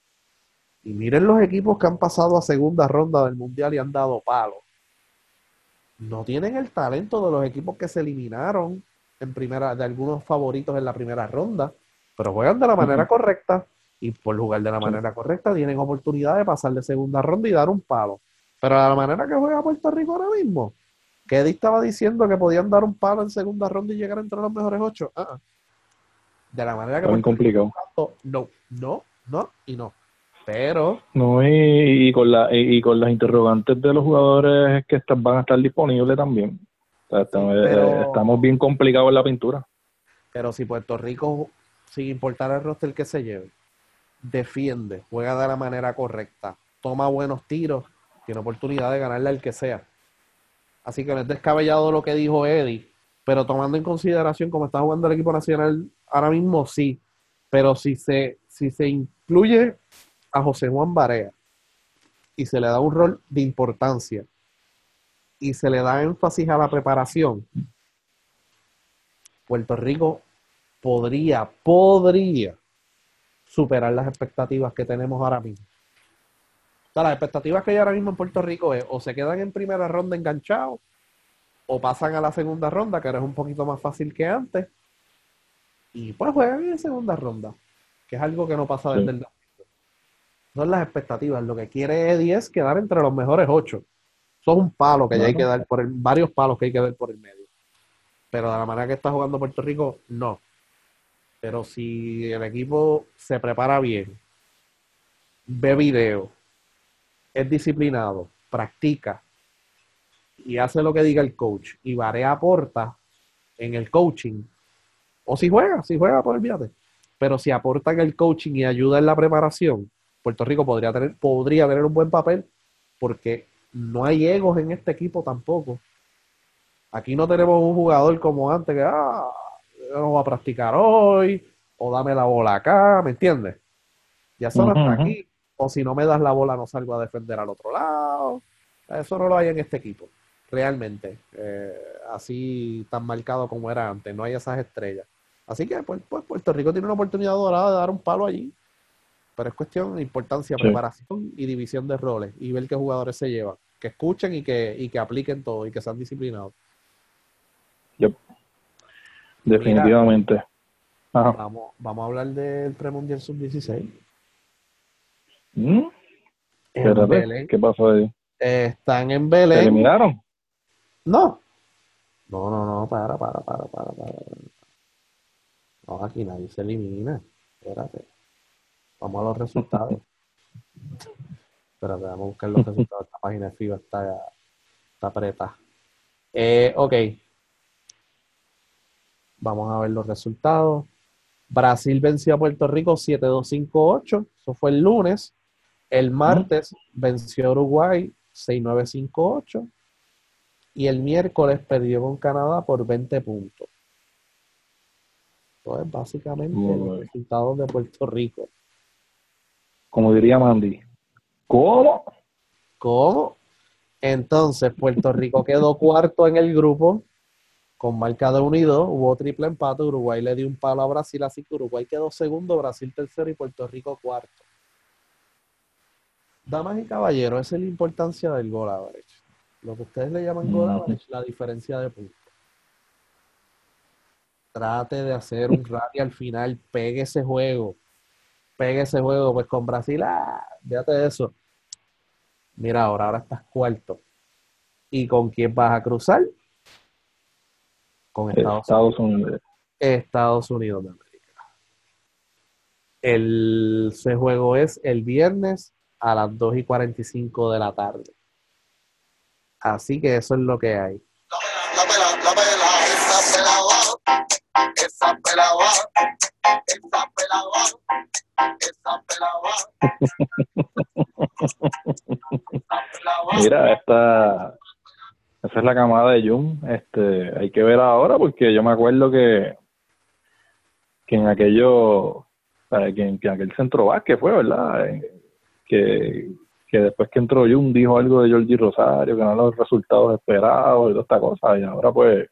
y miren los equipos que han pasado a segunda ronda del Mundial y han dado palo, no tienen el talento de los equipos que se eliminaron en primera, de algunos favoritos en la primera ronda, pero juegan de la manera correcta y por jugar de la manera correcta tienen oportunidad de pasar de segunda ronda y dar un palo. Pero de la manera que juega Puerto Rico ahora mismo, que Eddie estaba diciendo que podían dar un palo en segunda ronda y llegar entre los mejores ocho. ah, ah. De la manera que Rico complicado. no, no, no y no. Pero No, y, y con la, y, y con las interrogantes de los jugadores que están, van a estar disponibles también. O sea, estamos, pero- eh, estamos bien complicados en la pintura. Pero si Puerto Rico, sin importar el roster que se lleve, defiende, juega de la manera correcta, toma buenos tiros, tiene oportunidad de ganarle al que sea. Así que no es descabellado lo que dijo Eddie, pero tomando en consideración cómo está jugando el equipo nacional ahora mismo, sí. Pero si se, si se incluye a José Juan Barea y se le da un rol de importancia y se le da énfasis a la preparación, Puerto Rico podría, podría superar las expectativas que tenemos ahora mismo. Las expectativas que hay ahora mismo en Puerto Rico es o se quedan en primera ronda enganchados o pasan a la segunda ronda, que ahora es un poquito más fácil que antes, y pues juegan en segunda ronda, que es algo que no pasa desde Sí. el. Son las expectativas. Lo que quiere Eddie es quedar entre los mejores ocho. Es un palo que ya hay que dar por el, varios palos que hay que dar por el medio. Pero de la manera que está jugando Puerto Rico, no. Pero si el equipo se prepara bien, ve video, es disciplinado, practica y hace lo que diga el coach y Varea aporta en el coaching, o si juega, si juega, pues olvídate. Pero si aporta en el coaching y ayuda en la preparación, Puerto Rico podría tener, podría tener un buen papel porque no hay egos en este equipo tampoco. Aquí no tenemos un jugador como antes que, ah, no voy a practicar hoy, o dame la bola acá, ¿me entiendes? Ya no Ujú, está ujú. aquí. O si no me das la bola, no salgo a defender al otro lado. Eso no lo hay en este equipo, realmente. Eh, así tan marcado como era antes, no hay esas estrellas. Así que pues, pues, Puerto Rico tiene una oportunidad dorada de dar un palo allí. Pero es cuestión de importancia, Sí. preparación y división de roles y ver qué jugadores se llevan. Que escuchen y que, y que apliquen todo y que sean disciplinados. Definitivamente. Ajá. Vamos, vamos a hablar del premundial sub-16. ¿Mm? Belén. ¿Qué pasó ahí? Eh, están en ¿Se Belén. eliminaron? No. No, no, no, para, para, para, para, para. No, aquí nadie se elimina. Espérate. Vamos a los resultados. Espérate, vamos a buscar los resultados. Esta página de FIBA está, está apretada. Eh, ok. Vamos a ver los resultados. Brasil venció a Puerto Rico 7-2-5-8. Eso fue el lunes. El martes venció a Uruguay 6-9-5-8. Y el miércoles perdió con Canadá por 20 puntos. Es básicamente Muy los resultados de Puerto Rico. Como diría Mandy. ¿Cómo? ¿Cómo? Entonces, Puerto Rico quedó cuarto en el grupo con marca de unido. Hubo triple empate. Uruguay le dio un palo a Brasil, así que Uruguay quedó segundo, Brasil tercero y Puerto Rico cuarto. Damas y caballeros, esa es la importancia del gol average. Lo que ustedes le llaman gol Ujú. average, la diferencia de puntos. Trate de hacer un rally al final, pegue ese juego. Pegue ese juego, pues con Brasil, ah, fíjate de eso. Mira, ahora, ahora estás cuarto. ¿Y con quién vas a cruzar? Con Estados, Estados Unidos. Estados Unidos de América. El, ese juego es el viernes a las 2 y 45 de la tarde. Así que eso es lo que hay. Esa esa pelada, esa pelada, esa pelada. Mira, esta, esa es la camada de Jun. Este, hay que ver ahora porque yo me acuerdo que, que en aquello, que en, que aquel centro básquet fue, ¿verdad? Eh, Que, que después que entró Jun dijo algo de Jordi Rosario, que no los resultados esperados y toda esta cosa, y ahora pues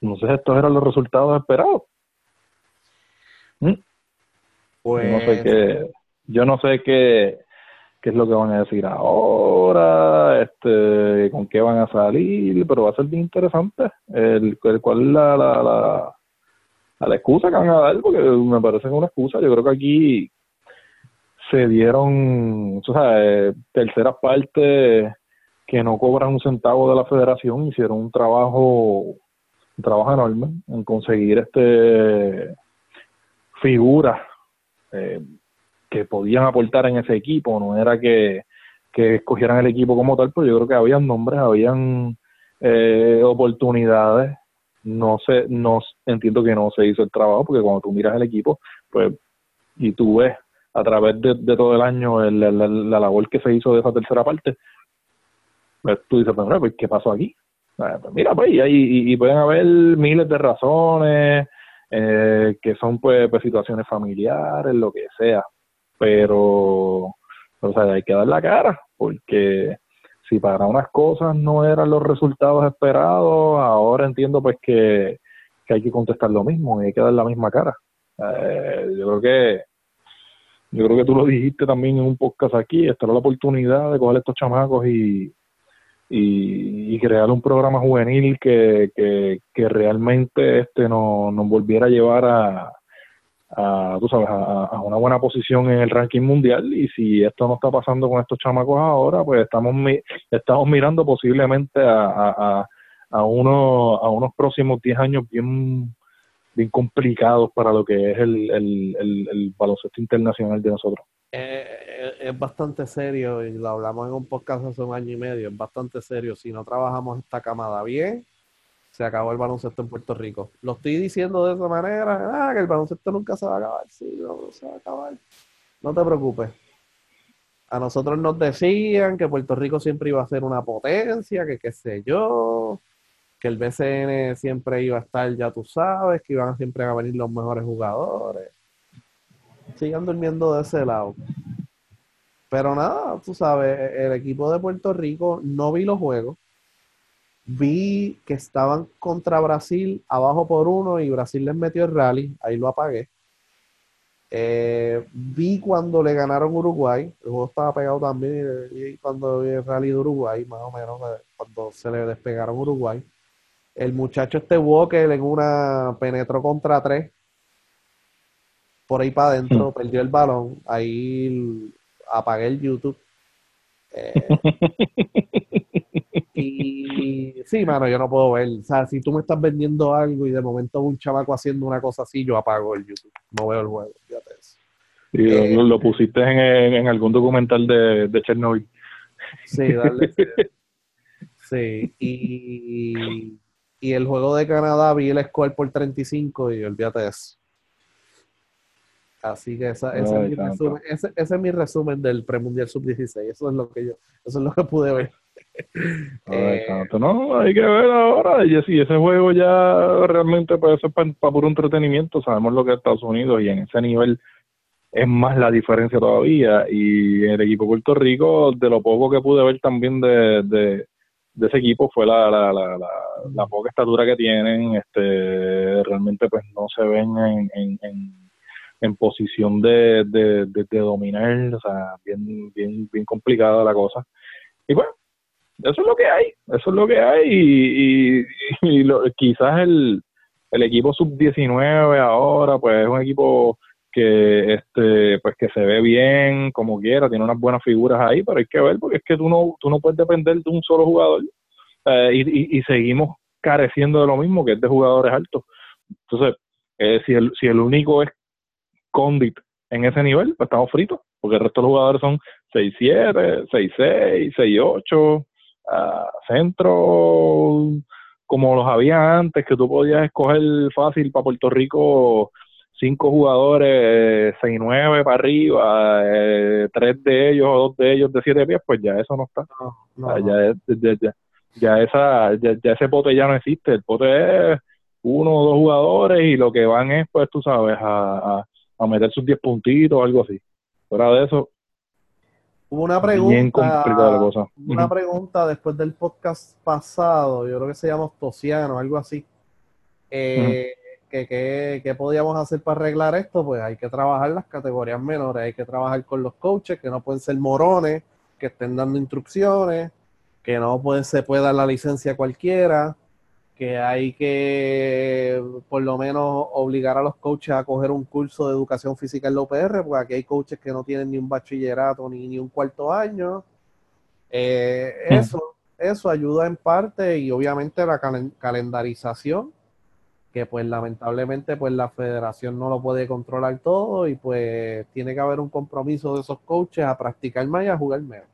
Entonces estos eran los resultados esperados. ¿Mm? Pues, Yo no sé qué, yo no sé qué, qué es lo que van a decir ahora, este, con qué van a salir, pero va a ser bien interesante el, el cuál es la, la, la, la excusa que van a dar, porque me parece que es una excusa. Yo creo que aquí se dieron, o sea, terceras partes que no cobran un centavo de la federación, hicieron un trabajo, un trabajo enorme en conseguir este figuras eh, que podían aportar en ese equipo, no era que, que escogieran el equipo como tal, pero yo creo que habían nombres, habían eh, oportunidades, no sé, no entiendo que no se hizo el trabajo, porque cuando tú miras el equipo, pues, y tú ves a través de, todo el año la labor que se hizo de esa tercera parte, pues tú dices, pues, pues, ¿qué pasó aquí? Eh, pues mira, pues, y, pueden haber miles de razones, eh, que son pues, pues situaciones familiares, lo que sea, pero o sea, hay que dar la cara, porque si para unas cosas no eran los resultados esperados, ahora entiendo pues que, hay que contestar lo mismo y hay que dar la misma cara. Eh, yo creo que yo creo que tú lo dijiste también en un podcast aquí, esta era la oportunidad de coger estos chamacos y, y, y crear un programa juvenil que, que, que realmente este nos, nos volviera a llevar a, a, tú sabes, a, una buena posición en el ranking mundial y si esto no está pasando con estos chamacos ahora, pues estamos mi- estamos mirando posiblemente a, a, a, a uno, a unos próximos 10 años bien bien complicados para lo que es el, el, el, el baloncesto internacional de nosotros. Eh, eh, es bastante serio y lo hablamos en un podcast hace un año y medio, es bastante serio. Si no trabajamos esta camada bien, se acabó el baloncesto en Puerto Rico. Lo estoy diciendo de esa manera, ah, que el baloncesto nunca se va a acabar. Sí, no, se va a acabar. No te preocupes. A nosotros nos decían que Puerto Rico siempre iba a ser una potencia, que qué sé yo, que el BCN siempre iba a estar, ya tú sabes, que iban siempre a venir los mejores jugadores. Sigan durmiendo de ese lado. Pero nada, tú sabes, el equipo de Puerto Rico no vi los juegos. Vi que estaban contra Brasil abajo por uno y Brasil les metió el rally, ahí lo apagué. Eh, vi cuando le ganaron Uruguay, el juego estaba pegado también, y cuando vi el rally de Uruguay, más o menos, eh, cuando se le despegaron Uruguay. El muchacho este Walker en una penetró contra tres, por ahí para adentro, perdió el balón, ahí apagué el YouTube. Eh, y sí, mano, yo no puedo ver. O sea, si tú me estás vendiendo algo y de momento un chavaco haciendo una cosa así, yo apago el YouTube. No veo el juego. Fíjate eso. Y Eh, lo, lo pusiste en, en, en algún documental de, de Chernobyl. Sí, dale. Sí, y, y el juego de Canadá vi el score por 35 y olvídate de eso. Así que esa, ese, es mi resumen, ese, ese es mi resumen del premundial sub-16. Eso es lo que yo, eso es lo que pude ver. Eh, santo. No, hay que ver ahora. Y si ese juego ya realmente puede ser para puro entretenimiento, sabemos lo que es Estados Unidos y en ese nivel es más la diferencia todavía. Y el equipo de Puerto Rico, de lo poco que pude ver también de, de, de ese equipo, fue la, la, la, la, la poca estatura que tienen. este Realmente pues no se ven en, en, en, en posición de, de, de, dominar, o sea, bien, bien, bien complicada la cosa. Y bueno, eso es lo que hay, eso es lo que hay y, y, lo- quizás el, el equipo sub-19 ahora pues es un equipo que este pues que se ve bien como quiera, tiene unas buenas figuras ahí, pero hay que ver porque es que tú no tú no puedes depender de un solo jugador eh, y, y, y seguimos careciendo de lo mismo que es de jugadores altos. Entonces, eh, si el si el único es Condit en ese nivel, pues estamos fritos, porque el resto de los jugadores son 6-7, 6-6, 6-8, ah, centro como los había antes, que tú podías escoger fácil para Puerto Rico cinco jugadores, 6-9 para arriba, eh, tres de ellos o dos de ellos de siete pies, pues ya eso no está. no, no, Ah, no. ya, ya, ya, ya esa, ya, ya ese pote ya no existe. El pote es uno o dos jugadores y lo que van es, pues tú sabes, a, a, a meter sus 10 puntitos o algo así. Fuera de eso, Hubo una bien complicada la pregunta, cosa. una pregunta después del podcast pasado, yo creo que se llama Tosiano, algo así. Eh, que, que- ¿Qué podíamos hacer para arreglar esto? Pues hay que trabajar las categorías menores, hay que trabajar con los coaches que no pueden ser morones, que estén dando instrucciones, que no puede, se puede dar la licencia a cualquiera, que hay que por lo menos obligar a los coaches a coger un curso de educación física en la UPR, porque aquí hay coaches que no tienen ni un bachillerato ni, ni un cuarto año. Eh, Mm. eso, eso ayuda en parte y obviamente la calen- calendarización, que pues lamentablemente pues la federación no lo puede controlar todo y pues tiene que haber un compromiso de esos coaches a practicar más y a jugar menos.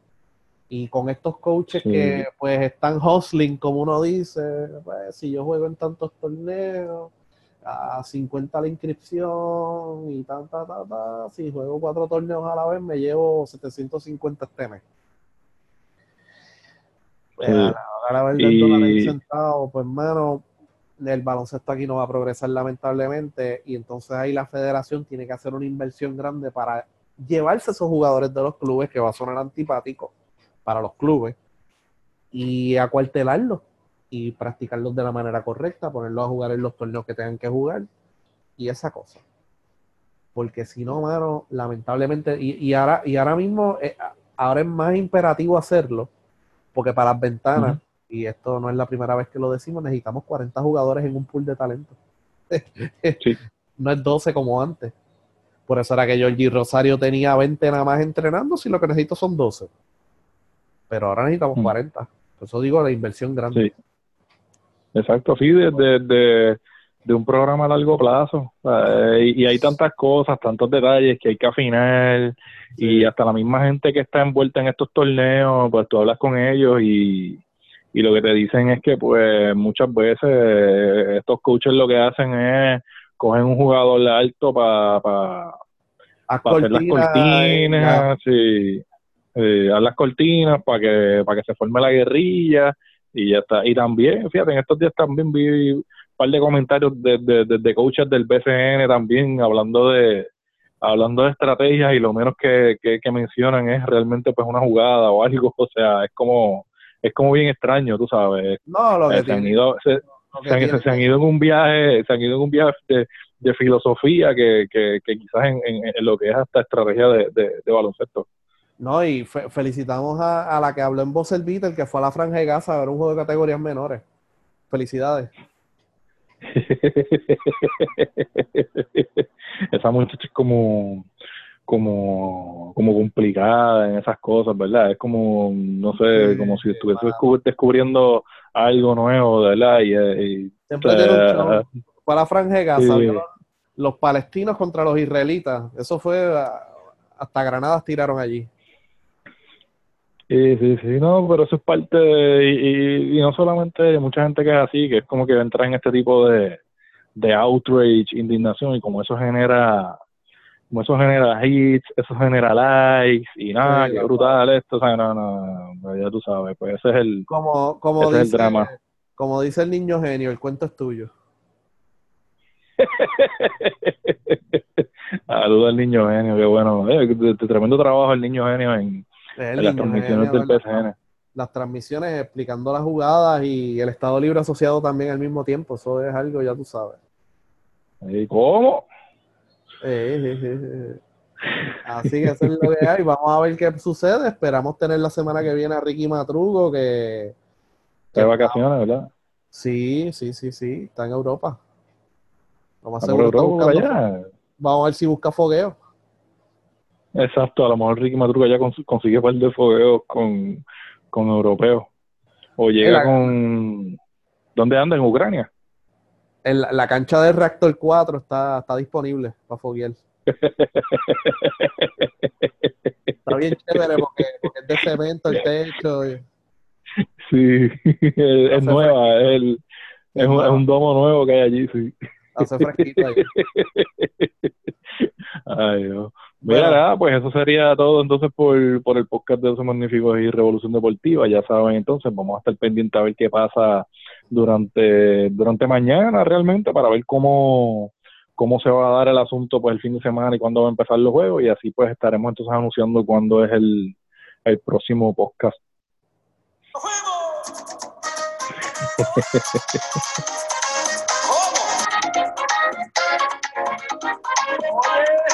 Y con estos coaches Sí. que pues están hustling, como uno dice, pues si yo juego en tantos torneos, a 50 la inscripción y tan, ta, ta, ta, si juego cuatro torneos a la vez me llevo 750 este mes. Pues, Sí. a la- a la verdad, Y- el dólar centavos, pues hermano, el baloncesto aquí no va a progresar lamentablemente y entonces ahí la federación tiene que hacer una inversión grande para llevarse a esos jugadores de los clubes que va a sonar antipático para los clubes y acuartelarlos y practicarlos de la manera correcta, ponerlos a jugar en los torneos que tengan que jugar y esa cosa. Porque si no, mano, lamentablemente, y, y ahora, y ahora mismo, eh, ahora es más imperativo hacerlo, porque para las ventanas, y esto no es la primera vez que lo decimos, necesitamos 40 jugadores en un pool de talento. Sí. No es 12 como antes. Por eso era que Georgie Rosario tenía 20 nada más entrenando, si lo que necesito son 12. Pero ahora necesitamos Mm. 40. Por eso digo la inversión grande. Sí. Exacto, sí, de, de, de, de un programa a largo plazo. Eh, y, y hay tantas cosas, tantos detalles que hay que afinar. Y hasta la misma gente que está envuelta en estos torneos, pues tú hablas con ellos y, y lo que te dicen es que pues muchas veces eh, estos coaches lo que hacen es cogen un jugador alto para Haz hacer las cortinas, cortinas, sí, eh, haz las cortinas para que para que se forme la guerrilla y ya está. Y también, fíjate, en estos días también vi un par de comentarios de, de, de- de coaches del BCN también hablando de hablando de estrategias y lo menos que, que, que mencionan es realmente pues una jugada o algo, o sea, es como es como bien extraño, tú sabes. No, lo que Eh, se han ido se, han, tiene- se han ido en un viaje, se han ido en un viaje de, de filosofía que, que, que quizás en, en- en lo que es hasta estrategia de, de, de baloncesto. No, y fe- felicitamos a, a la que habló en voz el que fue a la Franja de Gaza a ver un juego de categorías menores. Felicidades. Esa muchacha es como, como, como complicada en esas cosas, ¿verdad? Es como, no sé, Sí, como si estuviese descubriendo algo nuevo, ¿verdad? Y, y- Siempre Eh, tiene un show. Fue a la Franja de Gaza, sí. los, palestinos contra los israelitas. Eso fue, a- hasta granadas tiraron allí. Sí, sí, sí, no, pero eso es parte de, y, y- y no solamente mucha gente que es así, que es como que entra en este tipo de, de outrage, indignación, y como eso genera, como eso genera hits, eso genera likes, y nada, Sí, qué brutal esto, o sea, no, no, no, ya tú sabes, pues ese es el, Como, como, Ese es el dice, drama. como dice el niño genio, el cuento es tuyo. saludo al niño genio, qué bueno, eh, tremendo trabajo el niño genio en, Es las transmisiones explicando las jugadas y el Estado Libre asociado también al mismo tiempo. Eso es algo, ya tú sabes. ¿Y ¿Cómo? Eh, eh, eh, eh. Así que eso es lo que hay. Vamos a ver qué sucede. Esperamos tener la semana que viene a Ricky Matrugo, que, que De vacaciones, ¿verdad? sí, sí, sí, sí, está en Europa. Seguro está Europa, buscando-. Vamos a ver si busca fogueo. Exacto, a lo mejor Ricky Matruga ya cons- consigue par de fogueos con, con europeos. O llega la- con... ¿Dónde anda? ¿En Ucrania? En la, la cancha del Reactor 4 está, está disponible para foguear. Está bien chévere porque, porque es de cemento el techo. y- Sí, es, nueva, es, el- es, un, es un domo nuevo que hay allí, sí. Hace fresquito ahí. Ay, Dios. Mira, nada, pues eso sería todo entonces por, por el podcast de Osos Magníficos y Revolución Deportiva. Ya saben, entonces vamos a estar pendientes a ver qué pasa durante, durante mañana realmente para ver cómo, cómo se va a dar el asunto pues el fin de semana y cuándo va a empezar los juegos y así pues estaremos entonces anunciando cuándo es el, el próximo podcast. ¡Juego!